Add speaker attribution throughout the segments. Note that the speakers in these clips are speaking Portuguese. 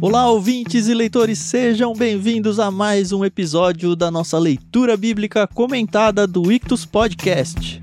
Speaker 1: Olá, ouvintes e leitores, sejam bem-vindos a mais um episódio da nossa leitura bíblica comentada do Ictus Podcast.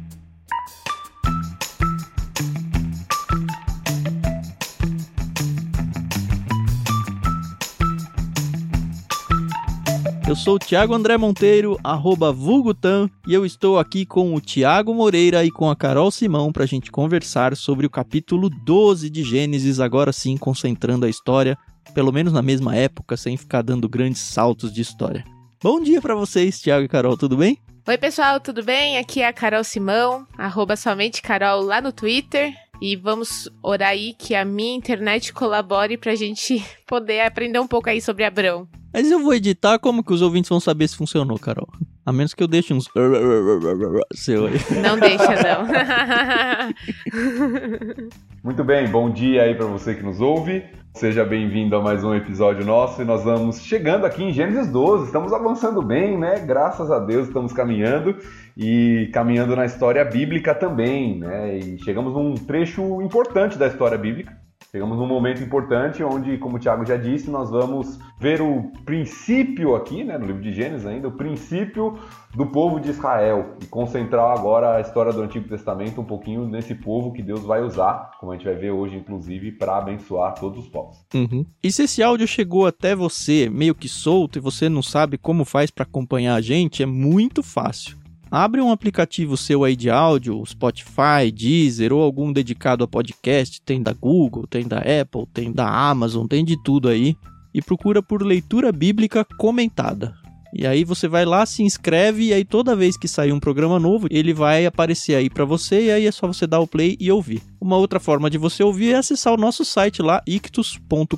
Speaker 1: Eu sou o Thiago André Monteiro, arroba Vulgutan, e eu estou aqui com o Tiago Moreira e com a Carol Simão para a gente conversar sobre o capítulo 12 de Gênesis, agora sim concentrando a história, pelo menos na mesma época, sem ficar dando grandes saltos de história. Bom dia para vocês, Tiago e Carol, tudo bem?
Speaker 2: Oi, pessoal, tudo bem? Aqui é a Carol Simão, arroba somente Carol lá no Twitter. E vamos orar aí que a minha internet colabore pra gente poder aprender um pouco aí sobre Abrão.
Speaker 1: Mas eu vou editar, como que os ouvintes vão saber se funcionou, Carol? A menos que eu deixe uns seu aí.
Speaker 2: Não deixa, não.
Speaker 3: Muito bem, bom dia aí para você que nos ouve. Seja bem-vindo a mais um episódio nosso e nós vamos chegando aqui em Gênesis 12. Estamos avançando bem, né? Graças a Deus estamos caminhando e caminhando na história bíblica também, né? E chegamos num trecho importante da história bíblica Chegamos num momento importante onde, como o Tiago já disse, nós vamos ver o princípio aqui, né, no livro de Gênesis ainda, o princípio do povo de Israel e concentrar agora a história do Antigo Testamento um pouquinho nesse povo que Deus vai usar, como a gente vai ver hoje, inclusive, para abençoar todos os povos.
Speaker 1: Uhum. E se esse áudio chegou até você meio que solto e você não sabe como faz para acompanhar a gente, é muito fácil. Abre um aplicativo seu aí de áudio, Spotify, Deezer ou algum dedicado a podcast, tem da Google, tem da Apple, tem da Amazon, tem de tudo aí, e procura por leitura bíblica comentada. E aí você vai lá, se inscreve e aí toda vez que sair um programa novo, ele vai aparecer aí para você e aí é só você dar o play e ouvir. Uma outra forma de você ouvir é acessar o nosso site lá ictus.com.br,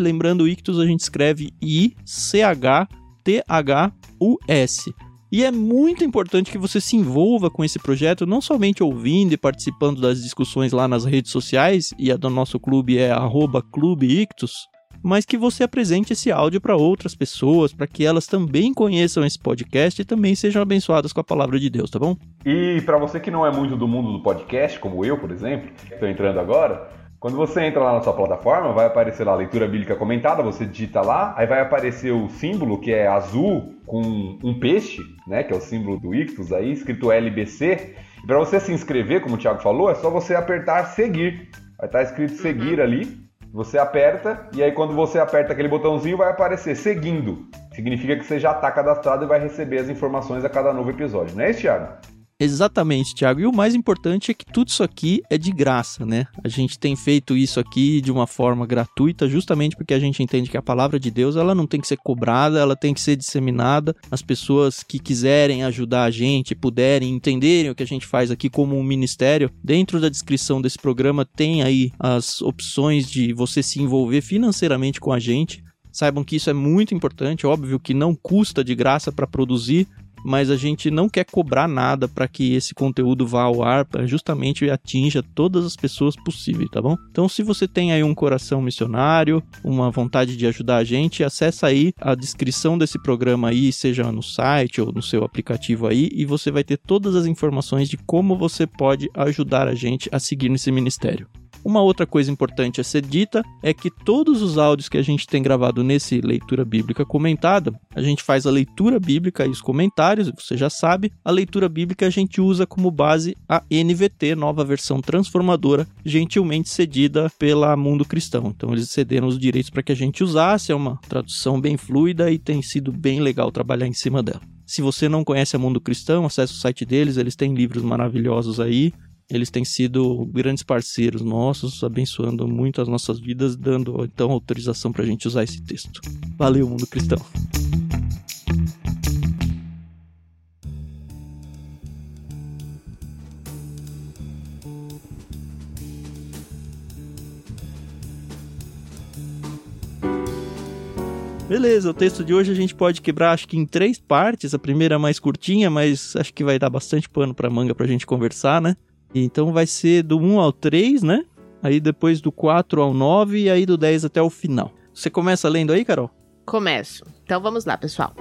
Speaker 1: lembrando ictus a gente escreve I C H T H U S. E é muito importante que você se envolva com esse projeto, não somente ouvindo e participando das discussões lá nas redes sociais, e a do nosso clube é clubeictus, mas que você apresente esse áudio para outras pessoas, para que elas também conheçam esse podcast e também sejam abençoadas com a palavra de Deus, tá bom?
Speaker 3: E para você que não é muito do mundo do podcast, como eu, por exemplo, que estou entrando agora, quando você entra lá na sua plataforma, vai aparecer lá a leitura bíblica comentada, você digita lá, aí vai aparecer o símbolo que é azul com um peixe, né, que é o símbolo do Ictus aí, escrito LBC. E para você se inscrever, como o Thiago falou, é só você apertar seguir. Vai estar escrito seguir uhum. ali. Você aperta e aí quando você aperta aquele botãozinho vai aparecer seguindo. Significa que você já está cadastrado e vai receber as informações a cada novo episódio. Não é isso, Thiago?
Speaker 1: Exatamente, Thiago. E o mais importante é que tudo isso aqui é de graça, né? A gente tem feito isso aqui de uma forma gratuita, justamente porque a gente entende que a palavra de Deus ela não tem que ser cobrada, ela tem que ser disseminada. As pessoas que quiserem ajudar a gente, puderem entenderem o que a gente faz aqui como um ministério, dentro da descrição desse programa tem aí as opções de você se envolver financeiramente com a gente. Saibam que isso é muito importante, óbvio que não custa de graça para produzir, mas a gente não quer cobrar nada para que esse conteúdo vá ao ar, para justamente atinja todas as pessoas possíveis, tá bom? Então, se você tem aí um coração missionário, uma vontade de ajudar a gente, acessa aí a descrição desse programa aí, seja no site ou no seu aplicativo aí, e você vai ter todas as informações de como você pode ajudar a gente a seguir nesse ministério. Uma outra coisa importante a ser dita é que todos os áudios que a gente tem gravado nesse leitura bíblica comentada, a gente faz a leitura bíblica e os comentários, você já sabe. A leitura bíblica a gente usa como base a NVT, nova versão transformadora, gentilmente cedida pela Mundo Cristão. Então eles cederam os direitos para que a gente usasse, é uma tradução bem fluida e tem sido bem legal trabalhar em cima dela. Se você não conhece a Mundo Cristão, acesse o site deles, eles têm livros maravilhosos aí. Eles têm sido grandes parceiros nossos, abençoando muito as nossas vidas, dando então autorização para a gente usar esse texto. Valeu, mundo cristão! Beleza, o texto de hoje a gente pode quebrar acho que em três partes. A primeira é mais curtinha, mas acho que vai dar bastante pano para manga pra gente conversar, né? Então vai ser do 1 ao 3, né? Aí depois do 4 ao 9 e aí do 10 até o final. Você começa lendo aí, Carol?
Speaker 2: Começo. Então vamos lá, pessoal.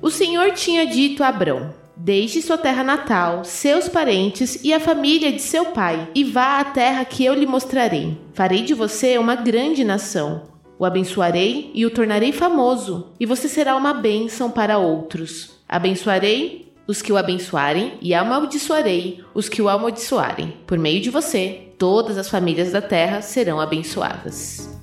Speaker 2: O Senhor tinha dito a Abrão: Deixe sua terra natal, seus parentes e a família de seu pai, e vá à terra que eu lhe mostrarei. Farei de você uma grande nação. O abençoarei e o tornarei famoso, e você será uma bênção para outros. Abençoarei os que o abençoarem e amaldiçoarei os que o amaldiçoarem. Por meio de você, todas as famílias da terra serão abençoadas.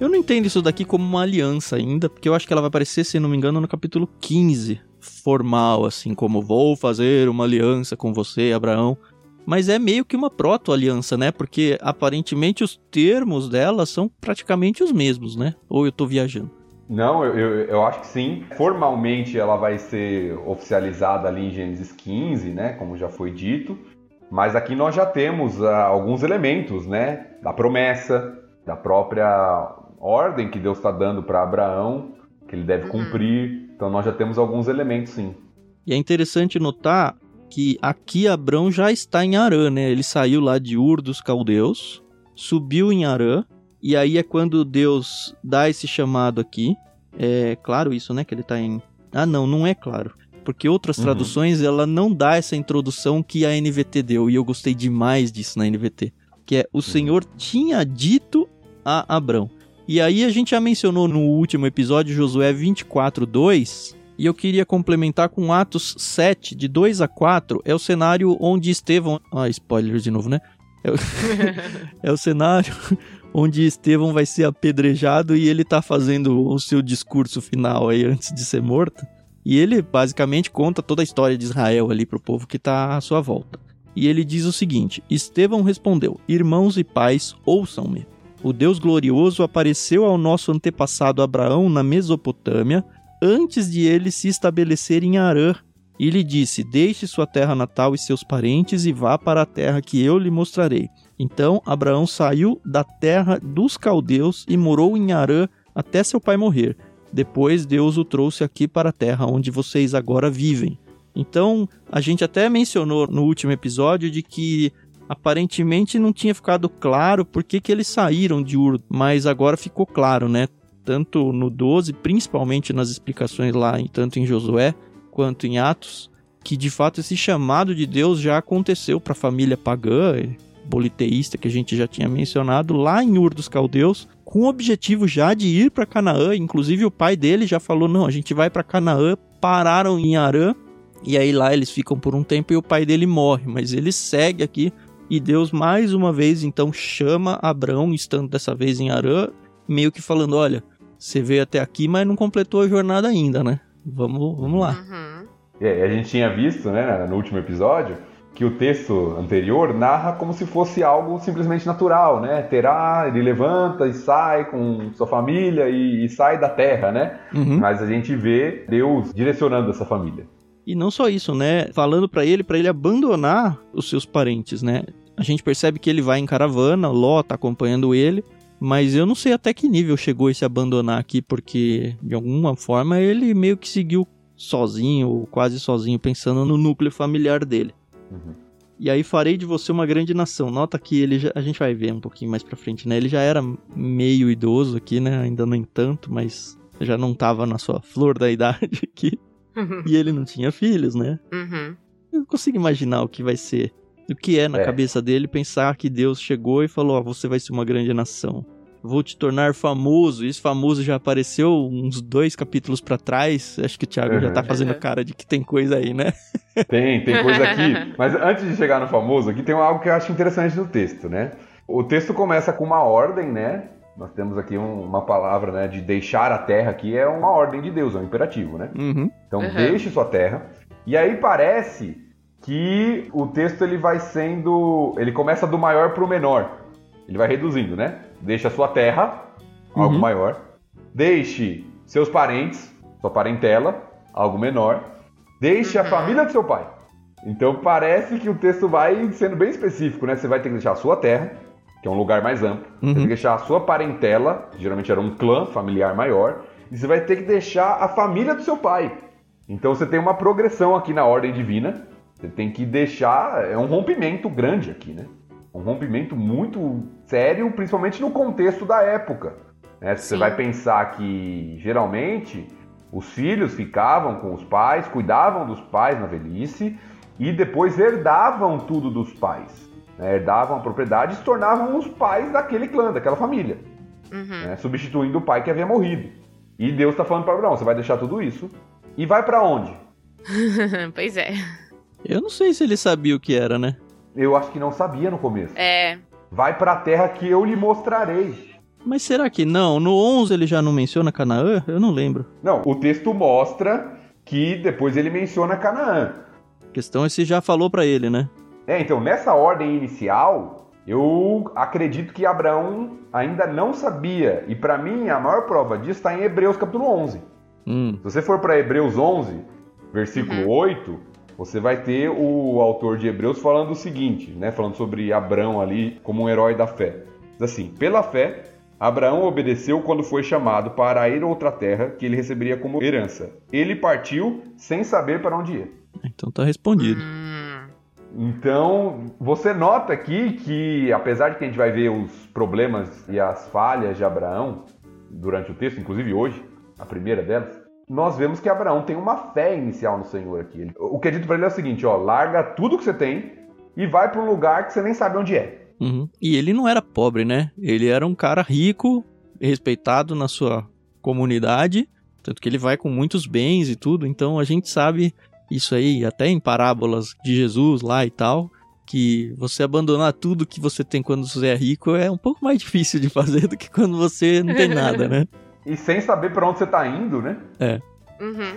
Speaker 1: Eu não entendo isso daqui como uma aliança ainda, porque eu acho que ela vai aparecer, se não me engano, no capítulo 15, formal, assim, como vou fazer uma aliança com você, Abraão. Mas é meio que uma proto-aliança, né? Porque aparentemente os termos dela são praticamente os mesmos, né? Ou eu tô viajando?
Speaker 3: Não, eu, eu, eu, acho que sim. Formalmente ela vai ser oficializada ali em Gênesis 15, né? Como já foi dito. Mas aqui nós já temos uh, alguns elementos, né? Da promessa, da própria ordem que Deus está dando para Abraão, que ele deve uhum. cumprir. Então nós já temos alguns elementos, sim.
Speaker 1: E é interessante notar que aqui Abraão já está em Arã, né? Ele saiu lá de Ur dos Caldeus, subiu em Arã, e aí é quando Deus dá esse chamado aqui. É claro isso, né? Que ele está em. Ah, não, não é claro. Porque outras uhum. traduções ela não dá essa introdução que a NVT deu, e eu gostei demais disso na NVT. Que é o uhum. Senhor tinha dito a Abraão. E aí a gente já mencionou no último episódio Josué 24, 2, e eu queria complementar com Atos 7, de 2 a 4, é o cenário onde Estevão... Ah, spoiler de novo, né? É o, é o cenário onde Estevão vai ser apedrejado e ele tá fazendo o seu discurso final aí antes de ser morto. E ele basicamente conta toda a história de Israel ali pro povo que tá à sua volta. E ele diz o seguinte: Estevão respondeu: Irmãos e pais, ouçam-me o Deus glorioso apareceu ao nosso antepassado Abraão na Mesopotâmia, antes de ele se estabelecer em Arã, e lhe disse: Deixe sua terra natal e seus parentes e vá para a terra que eu lhe mostrarei. Então Abraão saiu da terra dos caldeus e morou em Arã até seu pai morrer. Depois Deus o trouxe aqui para a terra onde vocês agora vivem. Então, a gente até mencionou no último episódio de que aparentemente não tinha ficado claro por que, que eles saíram de Ur, mas agora ficou claro, né? Tanto no 12, principalmente nas explicações lá, tanto em Josué quanto em Atos, que de fato esse chamado de Deus já aconteceu para a família pagã, politeísta que a gente já tinha mencionado, lá em Ur dos Caldeus, com o objetivo já de ir para Canaã. Inclusive o pai dele já falou: não, a gente vai para Canaã. Pararam em Arã e aí lá eles ficam por um tempo e o pai dele morre, mas ele segue aqui e Deus mais uma vez então chama Abraão, estando dessa vez em Arã, meio que falando: olha, você veio até aqui, mas não completou a jornada ainda, né? Vamos, vamos lá.
Speaker 3: Uhum. É, a gente tinha visto, né, no último episódio, que o texto anterior narra como se fosse algo simplesmente natural, né? Terá, ele levanta e sai com sua família e, e sai da terra, né? Uhum. Mas a gente vê Deus direcionando essa família.
Speaker 1: E não só isso, né? Falando para ele, para ele abandonar os seus parentes, né? A gente percebe que ele vai em caravana, Ló tá acompanhando ele, mas eu não sei até que nível chegou esse abandonar aqui, porque de alguma forma ele meio que seguiu sozinho, ou quase sozinho, pensando no núcleo familiar dele. Uhum. E aí farei de você uma grande nação. Nota que ele já, a gente vai ver um pouquinho mais pra frente, né? Ele já era meio idoso aqui, né? Ainda nem tanto, mas já não tava na sua flor da idade aqui. Uhum. E ele não tinha filhos, né? Uhum. Eu consigo imaginar o que vai ser o que é na é. cabeça dele pensar que Deus chegou e falou: oh, você vai ser uma grande nação. Vou te tornar famoso. Esse famoso já apareceu uns dois capítulos para trás. Acho que o Thiago uhum. já tá fazendo cara de que tem coisa aí, né?
Speaker 3: Tem, tem coisa aqui. Mas antes de chegar no famoso, aqui tem algo que eu acho interessante no texto, né? O texto começa com uma ordem, né? Nós temos aqui um, uma palavra, né? De deixar a terra aqui é uma ordem de Deus, é um imperativo, né? Uhum. Então uhum. deixe sua terra. E aí parece que o texto ele vai sendo, ele começa do maior para o menor. Ele vai reduzindo, né? Deixe a sua terra, algo uhum. maior. Deixe seus parentes, sua parentela, algo menor. Deixe a uhum. família do seu pai. Então parece que o texto vai sendo bem específico, né? Você vai ter que deixar a sua terra, que é um lugar mais amplo. Uhum. Você tem que deixar a sua parentela, geralmente era um clã familiar maior. E você vai ter que deixar a família do seu pai. Então você tem uma progressão aqui na ordem divina você tem que deixar. É um rompimento grande aqui, né? Um rompimento muito sério, principalmente no contexto da época. Né? Você vai pensar que geralmente os filhos ficavam com os pais, cuidavam dos pais na velhice e depois herdavam tudo dos pais. né? Herdavam a propriedade e se tornavam os pais daquele clã, daquela família,
Speaker 2: Uhum.
Speaker 3: né? substituindo o pai que havia morrido. E Deus está falando para Abraão: você vai deixar tudo isso e vai para onde?
Speaker 2: pois é.
Speaker 1: Eu não sei se ele sabia o que era, né?
Speaker 3: Eu acho que não sabia no começo.
Speaker 2: É.
Speaker 3: Vai para a terra que eu lhe mostrarei.
Speaker 1: Mas será que não? No 11 ele já não menciona Canaã? Eu não lembro.
Speaker 3: Não, o texto mostra que depois ele menciona Canaã.
Speaker 1: A questão é se já falou pra ele, né?
Speaker 3: É, então nessa ordem inicial, eu acredito que Abraão ainda não sabia. E para mim, a maior prova disso está em Hebreus capítulo 11.
Speaker 1: Hum,
Speaker 3: Se você for para Hebreus 11, versículo 8, você vai ter o autor de Hebreus falando o seguinte, né, falando sobre Abraão ali como um herói da fé. Diz assim: "Pela fé, Abraão obedeceu quando foi chamado para ir a outra terra que ele receberia como herança. Ele partiu sem saber para onde ia."
Speaker 1: então tá respondido.
Speaker 2: Hum.
Speaker 3: Então, você nota aqui que, apesar de que a gente vai ver os problemas e as falhas de Abraão durante o texto, inclusive hoje, a primeira delas, nós vemos que Abraão tem uma fé inicial no Senhor aqui. Ele- o que é dito para ele é o seguinte: ó, larga tudo que você tem e vai para um lugar que você nem sabe onde é.
Speaker 1: Uhum. E ele não era pobre, né? Ele era um cara rico, respeitado na sua comunidade, tanto que ele vai com muitos bens e tudo. Então a gente sabe isso aí, até em parábolas de Jesus lá e tal, que você abandonar tudo que você tem quando você é rico é um pouco mais difícil de fazer do que quando você não tem nada, né?
Speaker 3: E sem saber para onde você está indo, né?
Speaker 2: Uhum.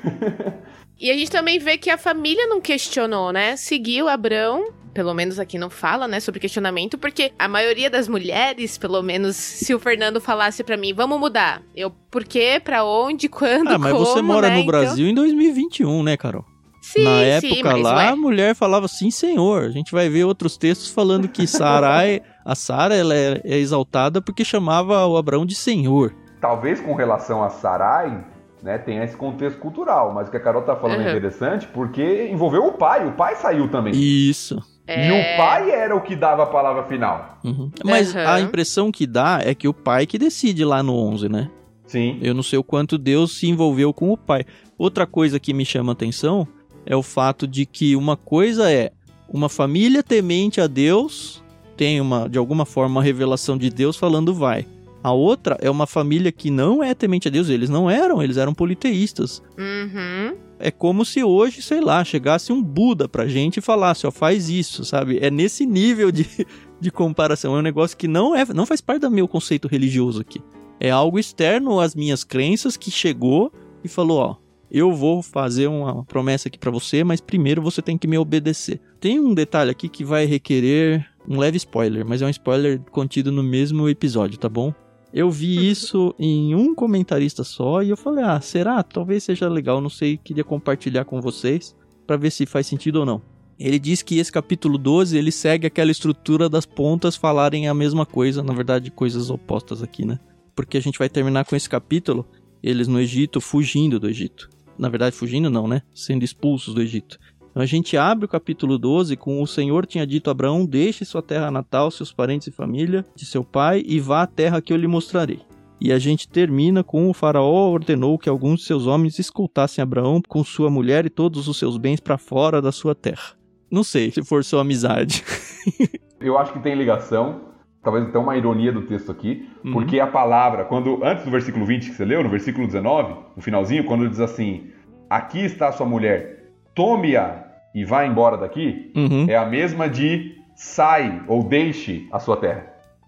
Speaker 2: e a gente também vê que a família não questionou, né? Seguiu Abrão. Pelo menos aqui não fala, né, sobre questionamento, porque a maioria das mulheres, pelo menos se o Fernando falasse pra mim, vamos mudar. Eu, por quê, pra onde, quando,
Speaker 1: Ah, mas
Speaker 2: como,
Speaker 1: você mora
Speaker 2: né?
Speaker 1: no
Speaker 2: Então-
Speaker 1: Brasil em 2021, né, Carol?
Speaker 2: Sim,
Speaker 1: Na
Speaker 2: sim,
Speaker 1: época
Speaker 2: mas,
Speaker 1: lá,
Speaker 2: ué,
Speaker 1: a mulher falava sim, senhor. A gente vai ver outros textos falando que Sarai, a Sara, ela é, é exaltada porque chamava o Abraão de senhor.
Speaker 3: Talvez com relação a Sarai, né, tenha esse contexto cultural, mas o que a Carol tá falando é
Speaker 2: Uhum.
Speaker 3: interessante porque envolveu o pai. O pai saiu também.
Speaker 1: Isso.
Speaker 3: E
Speaker 2: é,
Speaker 3: o pai era o que dava a palavra final.
Speaker 1: Uhum. Mas
Speaker 2: Uhum.
Speaker 1: a impressão que dá é que o pai que decide lá no 11, né?
Speaker 3: Sim.
Speaker 1: Eu não sei o quanto Deus se envolveu com o pai. Outra coisa que me chama atenção é o fato de que uma coisa é uma família temente a Deus tem uma de alguma forma uma revelação de Deus falando vai. A outra é uma família que não é temente a Deus, eles não eram, eles eram politeístas.
Speaker 2: Uhum.
Speaker 1: É como se hoje, sei lá, chegasse um Buda pra gente e falasse, ó, faz isso, sabe? É nesse nível de, de comparação. É um negócio que não é, não faz parte do meu conceito religioso aqui. É algo externo às minhas crenças que chegou e falou, ó, eu vou fazer uma promessa aqui pra você, mas primeiro você tem que me obedecer. Tem um detalhe aqui que vai requerer um leve spoiler, mas é um spoiler contido no mesmo episódio, tá bom? Eu vi isso em um comentarista só e eu falei, ah, será? Talvez seja legal, não sei, queria compartilhar com vocês pra ver se faz sentido ou não. Ele diz que esse capítulo 12, ele segue aquela estrutura das pontas falarem a mesma coisa, na verdade, coisas opostas aqui, né? Porque a gente vai terminar com esse capítulo, eles no Egito fugindo do Egito. Na verdade, fugindo não, né? Sendo expulsos do Egito. Então a gente abre o capítulo 12 com o Senhor tinha dito a Abraão: Deixe sua terra natal, seus parentes e família de seu pai e vá à terra que eu lhe mostrarei. E a gente termina com o faraó ordenou que alguns de seus homens escoltassem Abraão com sua mulher e todos os seus bens para fora da sua terra. Não sei se for sua amizade.
Speaker 3: Eu acho que tem ligação, talvez até uma ironia do texto aqui,
Speaker 1: Uhum.
Speaker 3: porque a palavra, quando antes do versículo 20 que você leu, no versículo 19, no finalzinho, quando diz assim: Aqui está a sua mulher, tome-a e vá embora daqui,
Speaker 1: Uhum.
Speaker 3: é a mesma de sai ou deixe a sua terra.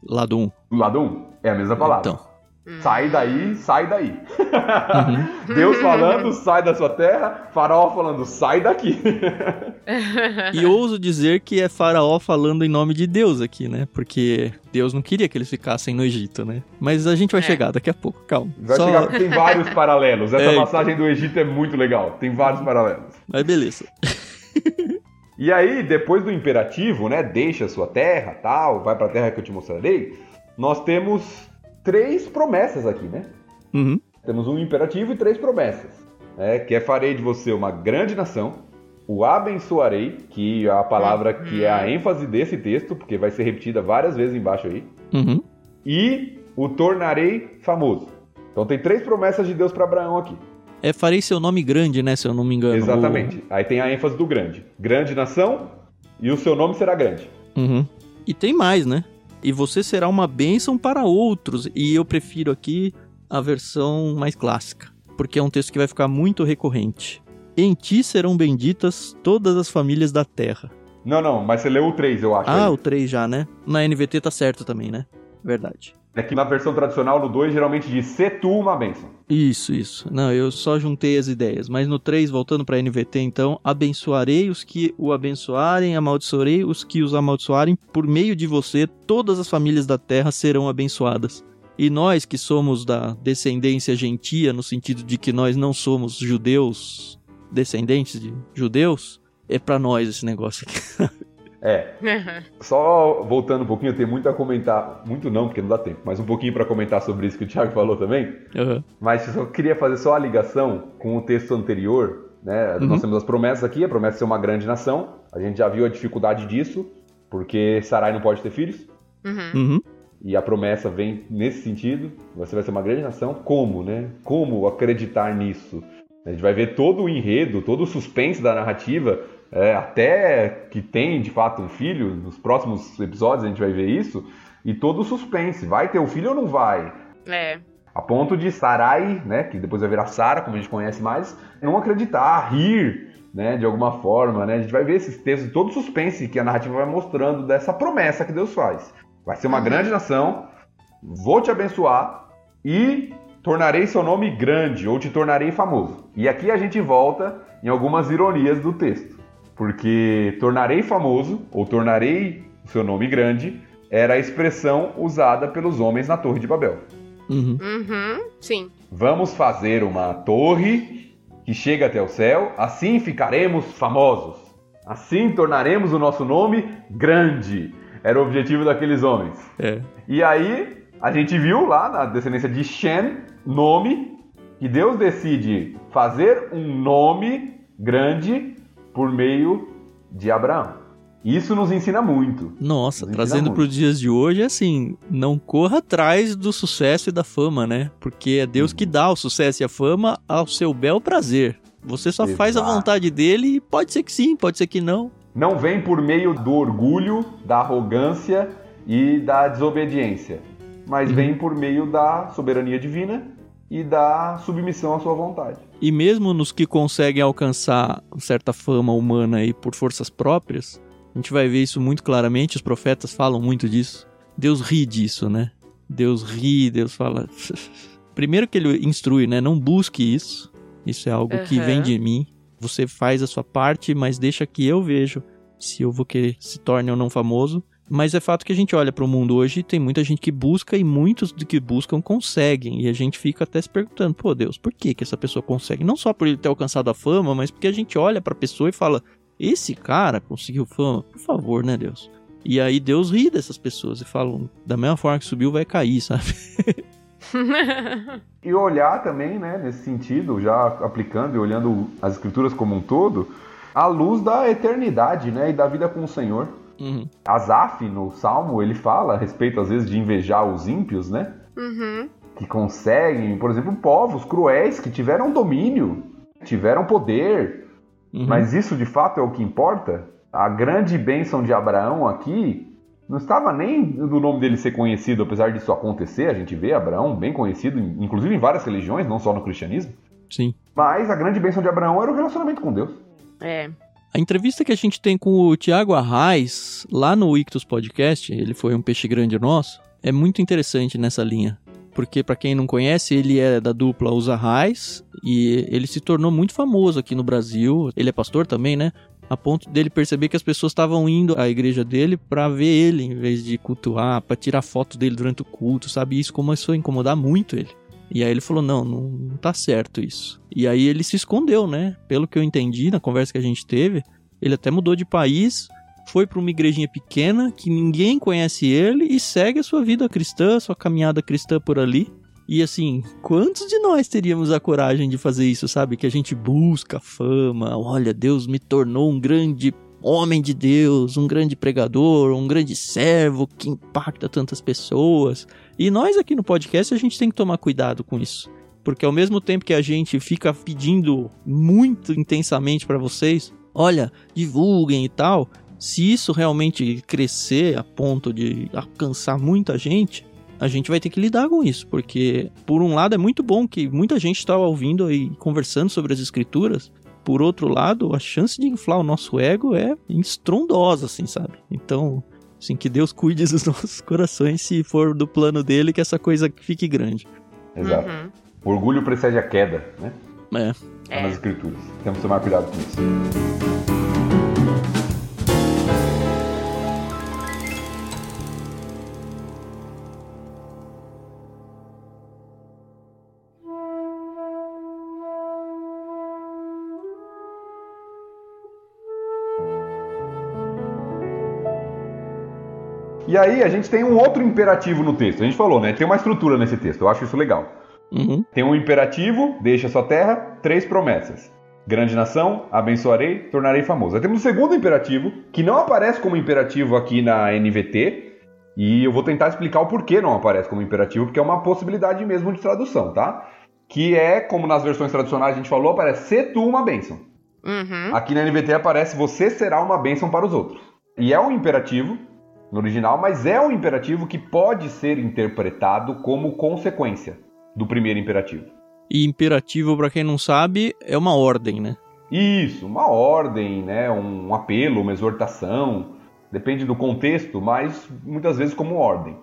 Speaker 1: Lado 1.
Speaker 3: Do lado 1, é a mesma palavra.
Speaker 1: Então.
Speaker 3: Sai daí, sai daí.
Speaker 1: Uhum.
Speaker 3: Deus falando, sai da sua terra, Faraó falando, sai daqui.
Speaker 1: E ouso dizer que é Faraó falando em nome de Deus aqui, né? Porque Deus não queria que eles ficassem no Egito, né? Mas a gente vai
Speaker 2: É.
Speaker 1: chegar daqui a pouco, calma.
Speaker 3: Vai
Speaker 1: Só...
Speaker 3: chegar, tem vários paralelos. Essa
Speaker 1: É, então.
Speaker 3: passagem do Egito é muito legal. Tem vários paralelos.
Speaker 1: Mas beleza.
Speaker 3: E aí, depois do imperativo, né? Deixa a sua terra, tal, vai pra terra que eu te mostrarei. Nós temos três promessas aqui, né?
Speaker 1: Uhum.
Speaker 3: Temos um imperativo e três promessas. Né? Que é farei de você uma grande nação, o abençoarei, que é a palavra que é a ênfase desse texto, porque vai ser repetida várias vezes embaixo aí.
Speaker 1: Uhum.
Speaker 3: E o tornarei famoso. Então tem três promessas de Deus para Abraão aqui.
Speaker 1: É, farei seu nome grande, né? Se eu não me engano.
Speaker 3: Exatamente. Aí tem a ênfase do grande. Grande nação e o seu nome será grande.
Speaker 1: Uhum. E tem mais, né? E você será uma bênção para outros. E eu prefiro aqui a versão mais clássica, porque é um texto que vai ficar muito recorrente. Em ti serão benditas todas as famílias da terra.
Speaker 3: Não, não, mas você leu o 3, eu acho.
Speaker 1: Ah,
Speaker 3: aí.
Speaker 1: o 3 já, né? Na NVT tá certo também, né? Verdade.
Speaker 3: É que na versão tradicional, no 2, geralmente diz se tu uma bênção.
Speaker 1: Isso, isso. Não, eu só juntei as ideias. Mas no 3, voltando pra NVT, então, abençoarei os que o abençoarem, amaldiçoarei os que os amaldiçoarem. Por meio de você, todas as famílias da terra serão abençoadas. E nós que somos da descendência gentia, no sentido de que nós não somos judeus, descendentes de judeus, é para nós esse negócio aqui.
Speaker 3: É. Só voltando um pouquinho, eu tenho muito a comentar. Muito não, porque não dá tempo, mas um pouquinho para comentar sobre isso que o Thiago falou também.
Speaker 1: Uhum.
Speaker 3: Mas eu só queria fazer só a ligação com o texto anterior. Né? Uhum. Nós temos as promessas aqui, a promessa de ser uma grande nação. A gente já viu a dificuldade disso, porque Sarai não pode ter filhos.
Speaker 1: Uhum. uhum.
Speaker 3: E a promessa vem nesse sentido. Você vai ser uma grande nação. Como, né? Como acreditar nisso? A gente vai ver todo o enredo, todo o suspense da narrativa é, até que tem de fato um filho, nos próximos episódios a gente vai ver isso, e todo o suspense, vai ter o um filho ou não vai?
Speaker 2: É.
Speaker 3: A ponto de Sarai, né, que depois vai virar Sara, como a gente conhece mais, não acreditar, rir, né, de alguma forma, né? A gente vai ver esses textos, todo o suspense que a narrativa vai mostrando dessa promessa que Deus faz. Vai ser uma uhum. grande nação, vou te abençoar e tornarei seu nome grande ou te tornarei famoso. E aqui a gente volta em algumas ironias do texto. Porque tornarei famoso, ou tornarei seu nome grande, era a expressão usada pelos homens na Torre de Babel.
Speaker 2: Uhum. Uhum, sim.
Speaker 3: Vamos fazer uma torre que chega até o céu, assim ficaremos famosos. Assim tornaremos o nosso nome grande. Era o objetivo daqueles homens.
Speaker 1: É.
Speaker 3: E aí, a gente viu lá na descendência de Shem, nome, que Deus decide fazer um nome grande por meio de Abraão. Isso nos ensina muito.
Speaker 1: Nossa, nos trazendo para os dias de hoje, assim, não corra atrás do sucesso e da fama, né? Porque é Deus que dá o sucesso e a fama ao seu bel prazer. Você só Exato. faz a vontade dele e pode ser que sim, pode ser que não.
Speaker 3: Não vem por meio do orgulho, da arrogância e da desobediência, mas uhum. vem por meio da soberania divina e da submissão à sua vontade.
Speaker 1: E mesmo nos que conseguem alcançar certa fama humana aí por forças próprias, a gente vai ver isso muito claramente, os profetas falam muito disso. Deus ri disso, né? Deus ri, Deus fala. Primeiro que ele instrui, né? Não busque isso. Isso é algo uhum. que vem de mim. Você faz a sua parte, mas deixa que eu vejo se eu vou que se torne ou não famoso. Mas é fato que a gente olha para o mundo hoje e tem muita gente que busca e muitos do que buscam conseguem. E a gente fica até se perguntando, pô, Deus, por que, que essa pessoa consegue? Não só por ele ter alcançado a fama, mas porque a gente olha para a pessoa e fala, esse cara conseguiu fama? Por favor, né, Deus? E aí Deus ri dessas pessoas e fala, da mesma forma que subiu, vai cair, sabe?
Speaker 3: e olhar também, né, nesse sentido, já aplicando e olhando as escrituras como um todo, à luz da eternidade, né, e da vida com o Senhor.
Speaker 1: Uhum.
Speaker 3: Asaf, no Salmo, ele fala a respeito, às vezes, de invejar os ímpios, né?
Speaker 2: Uhum.
Speaker 3: Que conseguem, por exemplo, povos cruéis que tiveram domínio, tiveram poder. Uhum. Mas isso, de fato, é o que importa? A grande bênção de Abraão aqui não estava nem do nome dele ser conhecido, apesar disso acontecer. A gente vê Abraão bem conhecido, inclusive em várias religiões, não só no cristianismo.
Speaker 1: Sim.
Speaker 3: Mas a grande bênção de Abraão era o relacionamento com Deus.
Speaker 2: É.
Speaker 1: A entrevista que a gente tem com o Tiago Arraes, lá no Ictus Podcast, ele foi um peixe grande nosso, é muito interessante nessa linha. Porque, para quem não conhece, ele é da dupla Os Arraes e ele se tornou muito famoso aqui no Brasil. Ele é pastor também, né? A ponto dele perceber que as pessoas estavam indo à igreja dele para ver ele, em vez de cultuar, para tirar foto dele durante o culto, sabe? Isso começou a incomodar muito ele. E aí ele falou: não, não, tá certo isso. E aí ele se escondeu, né? Pelo que eu entendi na conversa que a gente teve, ele até mudou de país, foi para uma igrejinha pequena que ninguém conhece ele e segue a sua vida cristã, sua caminhada cristã por ali. E assim, quantos de nós teríamos a coragem de fazer isso, sabe? Que a gente busca fama, olha, Deus me tornou um grande homem de Deus, um grande pregador, um grande servo que impacta tantas pessoas. E nós aqui no podcast a gente tem que tomar cuidado com isso. Porque ao mesmo tempo que a gente fica pedindo muito intensamente para vocês, olha, divulguem e tal, se isso realmente crescer a ponto de alcançar muita gente, a gente vai ter que lidar com isso, porque por um lado é muito bom que muita gente está ouvindo e conversando sobre as escrituras, por outro lado, a chance de inflar o nosso ego é estrondosa, assim, sabe? Então, assim, que Deus cuide dos nossos corações se for do plano dele que essa coisa fique grande.
Speaker 3: Exato. Uhum. O orgulho precede a queda, né?
Speaker 1: É.
Speaker 3: é. Nas escrituras. Temos que tomar cuidado com isso. E aí a gente tem um outro imperativo no texto. A gente falou, né? Tem uma estrutura nesse texto. Eu acho isso legal.
Speaker 1: Uhum.
Speaker 3: Tem um imperativo, deixa sua terra, três promessas. Grande nação, abençoarei, tornarei famoso. Aí temos o segundo imperativo, que não aparece como imperativo aqui na NVT, e eu vou tentar explicar o porquê não aparece como imperativo, porque é uma possibilidade mesmo de tradução, tá? Que é, como nas versões tradicionais a gente falou, aparece ser tu uma bênção.
Speaker 2: Uhum.
Speaker 3: Aqui na NVT aparece você será uma bênção para os outros. E é um imperativo no original, mas é um imperativo que pode ser interpretado como consequência do primeiro imperativo.
Speaker 1: E imperativo, para quem não sabe, é uma ordem, né?
Speaker 3: Isso, uma ordem, né? um apelo, uma exortação. Depende do contexto, mas muitas vezes como ordem.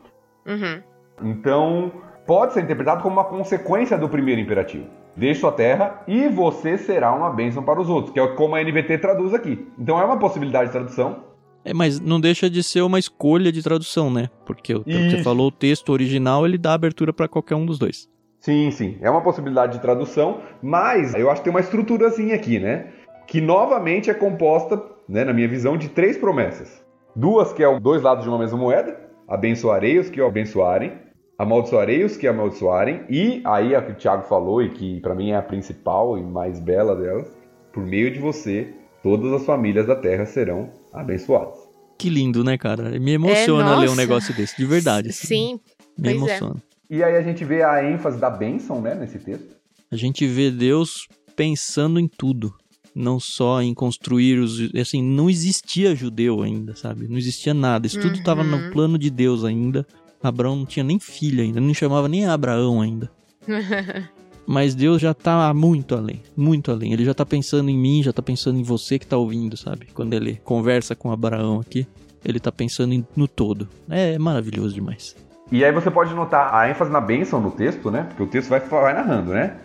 Speaker 2: Uhum.
Speaker 3: Então, pode ser interpretado como uma consequência do primeiro imperativo. Deixe sua terra e você será uma bênção para os outros, que é como a NVT traduz aqui. Então é uma possibilidade de tradução,
Speaker 1: é, mas não deixa de ser uma escolha de tradução, né? Porque o que você falou, o texto original, ele dá abertura para qualquer um dos dois.
Speaker 3: Sim, sim. É uma possibilidade de tradução, mas eu acho que tem uma estruturazinha aqui, né? Que novamente é composta, né, na minha visão, de três promessas. Duas que é dois lados de uma mesma moeda. Abençoarei os que o abençoarem. Amaldiçoarei os que amaldiçoarem. E aí a que o Tiago falou, e que para mim é a principal e mais bela delas, por meio de você, todas as famílias da terra serão abençoadas.
Speaker 1: Que lindo, né, cara? Me emociona é, ler um negócio desse, de verdade.
Speaker 2: Assim. Sim.
Speaker 1: Me é. emociona.
Speaker 3: É. E aí a gente vê a ênfase da bênção, né, nesse texto.
Speaker 1: A gente vê Deus pensando em tudo. Não só em construir os. Assim, não existia judeu ainda, sabe? Não existia nada. Isso tudo estava no uhum. plano de Deus ainda. Abraão não tinha nem filho ainda, não chamava nem Abraão ainda. Mas Deus já tá muito além, muito além. Ele já tá pensando em mim, já tá pensando em você que tá ouvindo, sabe? Quando ele conversa com Abraão aqui, ele tá pensando no todo. É maravilhoso demais.
Speaker 3: E aí você pode notar a ênfase na bênção no texto, né? Porque o texto vai, vai narrando, né?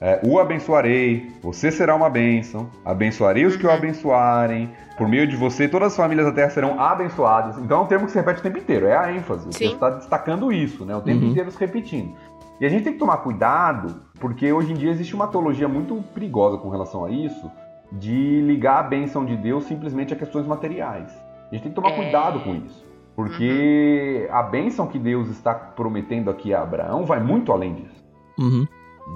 Speaker 3: É, o abençoarei, você será uma bênção, abençoarei os que o abençoarem, por meio de você todas as famílias da terra serão abençoadas. Então é um termo que se repete o tempo inteiro, é a ênfase. O Sim. texto está destacando isso, né? O tempo uhum. inteiro se repetindo. E a gente tem que tomar cuidado, porque hoje em dia existe uma teologia muito perigosa com relação a isso, de ligar a bênção de Deus simplesmente a questões materiais. A gente tem que tomar é... cuidado com isso. Porque uhum. a bênção que Deus está prometendo aqui a Abraão vai muito além disso.
Speaker 1: Uhum.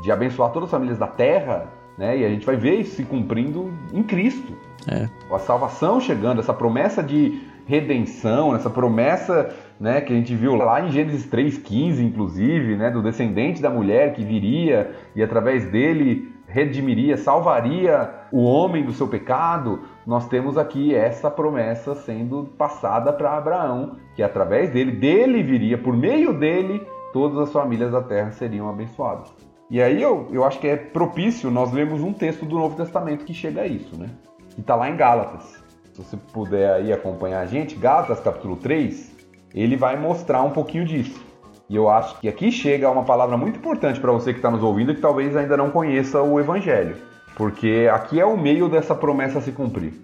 Speaker 3: De abençoar todas as famílias da terra, né? E a gente vai ver isso se cumprindo em Cristo.
Speaker 1: É.
Speaker 3: A salvação chegando, essa promessa de redenção, essa promessa né, que a gente viu lá em Gênesis 3,15, inclusive, né, do descendente da mulher que viria e através dele redimiria, salvaria o homem do seu pecado, nós temos aqui essa promessa sendo passada para Abraão, que através dele, dele viria, por meio dele, todas as famílias da terra seriam abençoadas. E aí eu, eu acho que é propício nós lermos um texto do Novo Testamento que chega a isso, né? Que está lá em Gálatas. Se você puder aí acompanhar a gente, Gálatas capítulo 3, ele vai mostrar um pouquinho disso. E eu acho que aqui chega uma palavra muito importante para você que está nos ouvindo e que talvez ainda não conheça o Evangelho. Porque aqui é o meio dessa promessa se cumprir.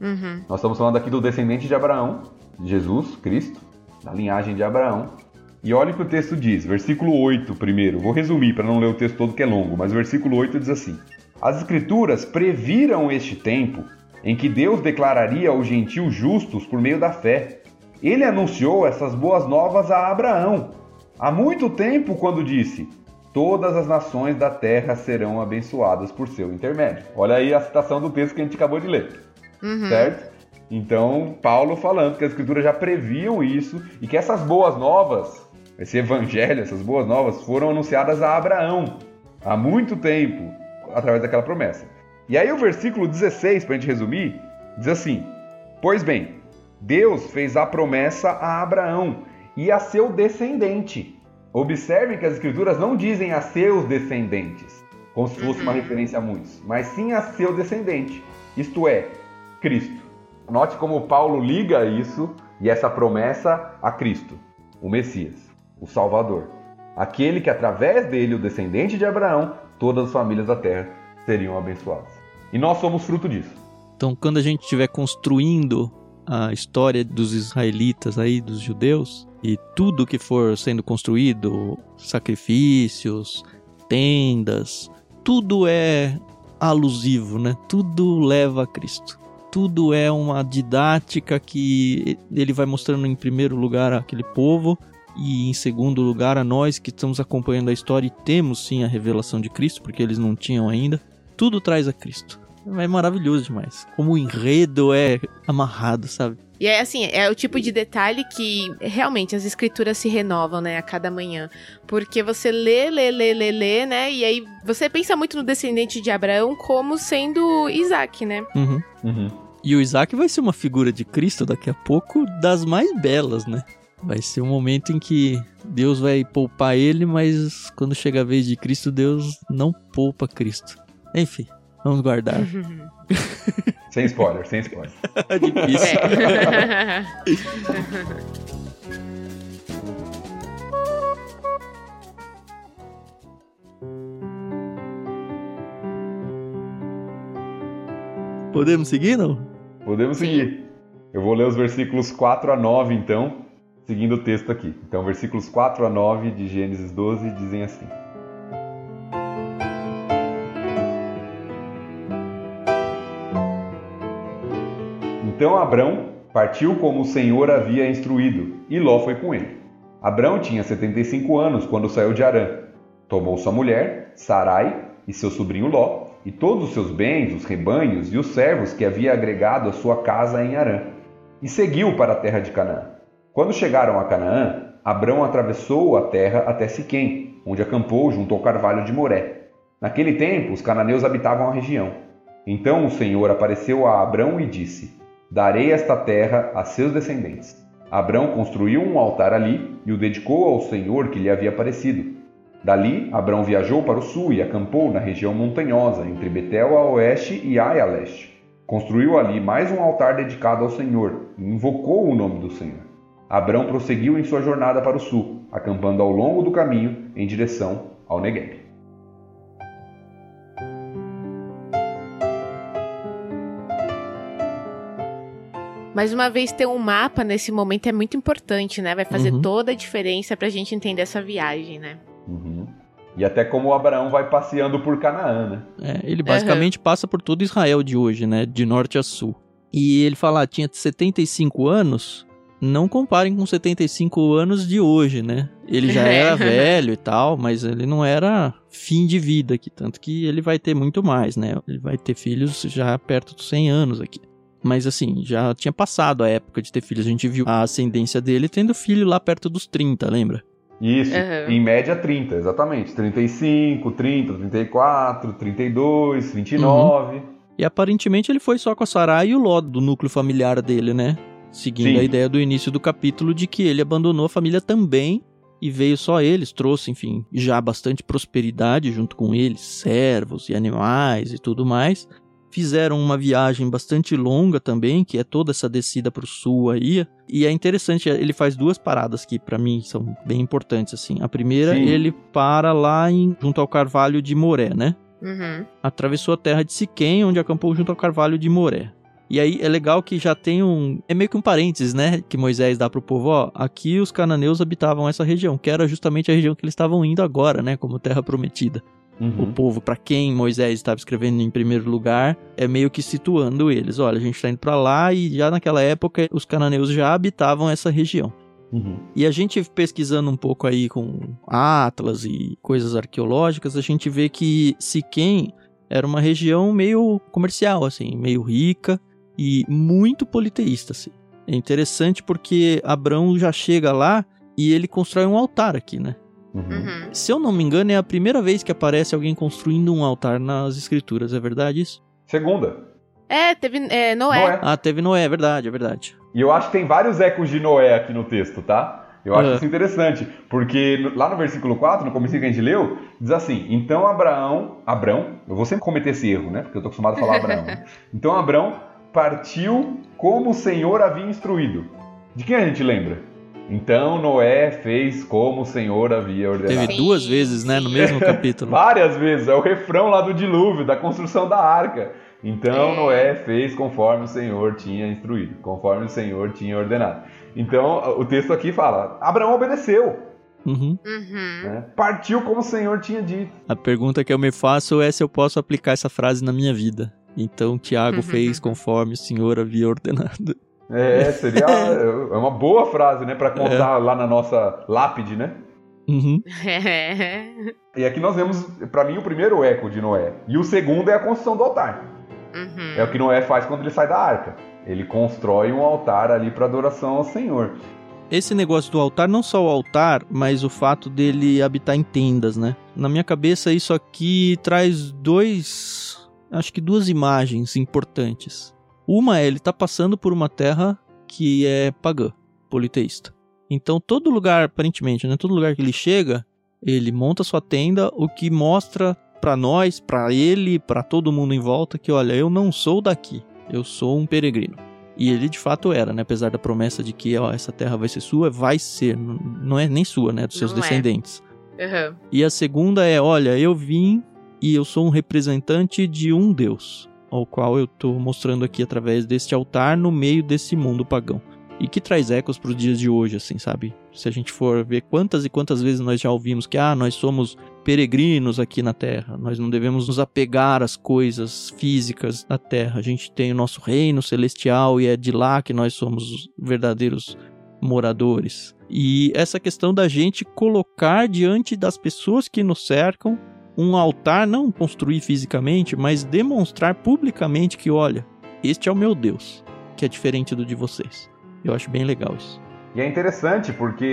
Speaker 2: Uhum.
Speaker 3: Nós estamos falando aqui do descendente de Abraão, Jesus, Cristo, da linhagem de Abraão. E olha o que o texto diz, versículo 8 primeiro. Vou resumir para não ler o texto todo que é longo, mas o versículo 8 diz assim: As Escrituras previram este tempo em que Deus declararia aos gentios justos por meio da fé ele anunciou essas boas novas a Abraão há muito tempo, quando disse: Todas as nações da terra serão abençoadas por seu intermédio. Olha aí a citação do texto que a gente acabou de ler.
Speaker 2: Uhum.
Speaker 3: Certo? Então, Paulo falando que as escrituras já previam isso e que essas boas novas, esse evangelho, essas boas novas, foram anunciadas a Abraão há muito tempo, através daquela promessa. E aí o versículo 16, para a gente resumir, diz assim: Pois bem, Deus fez a promessa a Abraão e a seu descendente. Observem que as escrituras não dizem a seus descendentes, como se fosse uma
Speaker 2: Uhum.
Speaker 3: referência a muitos, mas sim a seu descendente, isto é, Cristo. Note como Paulo liga isso e essa promessa a Cristo, o Messias, o Salvador, aquele que através dele, o descendente de Abraão, todas as famílias da terra seriam abençoadas. E nós somos fruto disso.
Speaker 1: Então, quando a gente estiver construindo a história dos israelitas aí, dos judeus, e tudo que for sendo construído, sacrifícios, tendas, tudo é alusivo, né? Tudo leva a Cristo. Tudo é uma didática que ele vai mostrando em primeiro lugar aquele povo e em segundo lugar a nós que estamos acompanhando a história e temos sim a revelação de Cristo, porque eles não tinham ainda. Tudo traz a Cristo. É maravilhoso demais. Como o enredo é amarrado, sabe?
Speaker 2: E é assim, é o tipo de detalhe que realmente as escrituras se renovam, né, a cada manhã. Porque você lê, lê, lê, lê, lê, né? E aí você pensa muito no descendente de Abraão como sendo Isaac, né?
Speaker 1: Uhum.
Speaker 3: Uhum.
Speaker 1: E o Isaac vai ser uma figura de Cristo daqui a pouco das mais belas, né? Vai ser um momento em que Deus vai poupar ele, mas quando chega a vez de Cristo, Deus não poupa Cristo. Enfim, vamos guardar.
Speaker 3: Sem spoiler, sem spoiler.
Speaker 1: É difícil.
Speaker 2: É.
Speaker 1: Podemos seguir, não?
Speaker 3: Podemos seguir. Eu vou ler os versículos 4 a 9, então, seguindo o texto aqui. Então, versículos 4 a 9 de Gênesis 12 dizem assim: Então Abrão partiu como o Senhor havia instruído, e Ló foi com ele. Abrão tinha 75 anos quando saiu de Arã. Tomou sua mulher, Sarai, e seu sobrinho Ló, e todos os seus bens, os rebanhos e os servos que havia agregado à sua casa em Arã, e seguiu para a terra de Canaã. Quando chegaram a Canaã, Abrão atravessou a terra até Siquém, onde acampou junto ao carvalho de Moré. Naquele tempo, os cananeus habitavam a região. Então o Senhor apareceu a Abrão e disse: Darei esta terra a seus descendentes. Abrão construiu um altar ali e o dedicou ao Senhor que lhe havia aparecido. Dali, Abrão viajou para o sul e acampou na região montanhosa, entre Betel a oeste e Ai a leste. Construiu ali mais um altar dedicado ao Senhor e invocou o nome do Senhor. Abrão prosseguiu em sua jornada para o sul, acampando ao longo do caminho em direção ao Negueb.
Speaker 2: Mais uma vez, ter um mapa nesse momento é muito importante, né? Vai fazer
Speaker 1: Uhum.
Speaker 2: toda a diferença pra gente entender essa viagem, né?
Speaker 3: Uhum. E até como Abraão vai passeando por Canaã, né?
Speaker 1: É, ele basicamente passa por todo Israel de hoje, né? De norte a sul. E ele fala, ah, tinha 75 anos. Não comparem com 75 anos de hoje, né? Ele já era velho e tal, mas ele não era fim de vida aqui. Tanto que ele vai ter muito mais, né? Ele vai ter filhos já perto dos 100 anos aqui. Mas assim, já tinha passado a época de ter filhos. A gente viu a ascendência dele tendo filho lá perto dos 30, lembra?
Speaker 3: Isso,
Speaker 2: Uhum.
Speaker 3: em média 30, exatamente. 35, 30, 34, 32, 29.
Speaker 1: E aparentemente ele foi só com a Sarai e o Ló do núcleo familiar dele, né? Seguindo
Speaker 3: Sim.
Speaker 1: a ideia do início do capítulo de que ele abandonou a família também e veio só eles, trouxe, enfim, já bastante prosperidade junto com eles, servos e animais e tudo mais. Fizeram uma viagem bastante longa também, que é toda essa descida para o sul aí. E é interessante, ele faz duas paradas que para mim são bem importantes assim. A primeira,
Speaker 3: Sim.
Speaker 1: ele para lá em, junto ao Carvalho de Moré, né?
Speaker 2: Uhum.
Speaker 1: atravessou a terra de Siquém, onde acampou junto ao carvalho de Moré. E aí é legal que já tem um. É meio que um parênteses, né? Que Moisés dá pro povo, ó. Aqui os cananeus habitavam essa região, que era justamente a região que eles estavam indo agora, né? Como terra prometida. O
Speaker 3: Uhum.
Speaker 1: povo, para quem Moisés estava escrevendo em primeiro lugar, é meio que situando eles. Olha, a gente tá indo pra lá e já naquela época os cananeus já habitavam essa região.
Speaker 3: Uhum.
Speaker 1: E a gente pesquisando um pouco aí com Atlas e coisas arqueológicas, a gente vê que Siquém era uma região meio comercial, assim, meio rica. e muito politeísta, assim. É interessante porque Abraão já chega lá e ele constrói um altar aqui, né?
Speaker 3: Uhum.
Speaker 2: Uhum.
Speaker 1: Se eu não me engano, é a primeira vez que aparece alguém construindo um altar nas escrituras, é verdade isso?
Speaker 3: Segunda.
Speaker 2: É, teve é, Noé.
Speaker 3: Noé.
Speaker 1: Ah, teve Noé, é verdade, é verdade.
Speaker 3: E eu acho que tem vários ecos de Noé aqui no texto, tá? Eu acho
Speaker 1: É.
Speaker 3: isso interessante, porque no- lá no versículo 4, no começo que a gente leu, diz assim: Então Abraão, Abrão, eu vou sempre cometer esse erro, né? Porque eu tô acostumado a falar Abraão. né? Então Abrão partiu como o Senhor havia instruído. De quem a gente lembra? Então Noé fez como o Senhor havia ordenado.
Speaker 1: Teve duas vezes, né, no mesmo capítulo.
Speaker 3: Várias vezes, é o refrão lá do dilúvio, da construção da arca. Então
Speaker 2: É.
Speaker 3: Noé fez conforme o Senhor tinha instruído, conforme o Senhor tinha ordenado. Então o texto aqui fala: Abraão obedeceu,
Speaker 1: Uhum.
Speaker 2: Uhum.
Speaker 3: né? partiu como o Senhor tinha dito.
Speaker 1: A pergunta que eu me faço é se eu posso aplicar essa frase na minha vida. Então Tiago fez conforme o Senhor havia ordenado.
Speaker 3: É, seria é uma boa frase, né, para contar lá na nossa lápide, né?
Speaker 1: Uhum.
Speaker 3: E aqui nós vemos, para mim, o primeiro eco de Noé. E o segundo é a construção do altar.
Speaker 2: Uhum.
Speaker 3: É o que Noé faz quando ele sai da arca. Ele constrói um altar ali para adoração ao Senhor.
Speaker 1: Esse negócio do altar, não só o altar, mas o fato dele habitar em tendas, né? Na minha cabeça, isso aqui traz dois. Acho que duas imagens importantes. Uma é ele tá passando por uma terra que é pagã, politeísta. Então, todo lugar, aparentemente, né? Todo lugar que ele chega, ele monta sua tenda, o que mostra pra nós, pra ele, pra todo mundo em volta que, olha, eu não sou daqui, eu sou um peregrino. E ele de fato era, né? Apesar da promessa de que ó, essa terra vai ser sua, vai ser. Não é nem sua, né? Dos seus
Speaker 2: Não é.
Speaker 1: descendentes.
Speaker 2: Uhum.
Speaker 1: E a segunda é: olha, eu vim e eu sou um representante de um Deus, ao qual eu tô mostrando aqui através deste altar no meio desse mundo pagão. E que traz ecos para os dias de hoje, assim, sabe? Se a gente for ver quantas e quantas vezes nós já ouvimos que, ah, nós somos peregrinos aqui na Terra, nós não devemos nos apegar às coisas físicas da Terra. A gente tem o nosso reino celestial e é de lá que nós somos os verdadeiros moradores. E essa questão da gente colocar diante das pessoas que nos cercam um altar, não construir fisicamente, mas demonstrar publicamente que, olha, este é o meu Deus, que é diferente do de vocês. Eu acho bem legal isso.
Speaker 3: E é interessante porque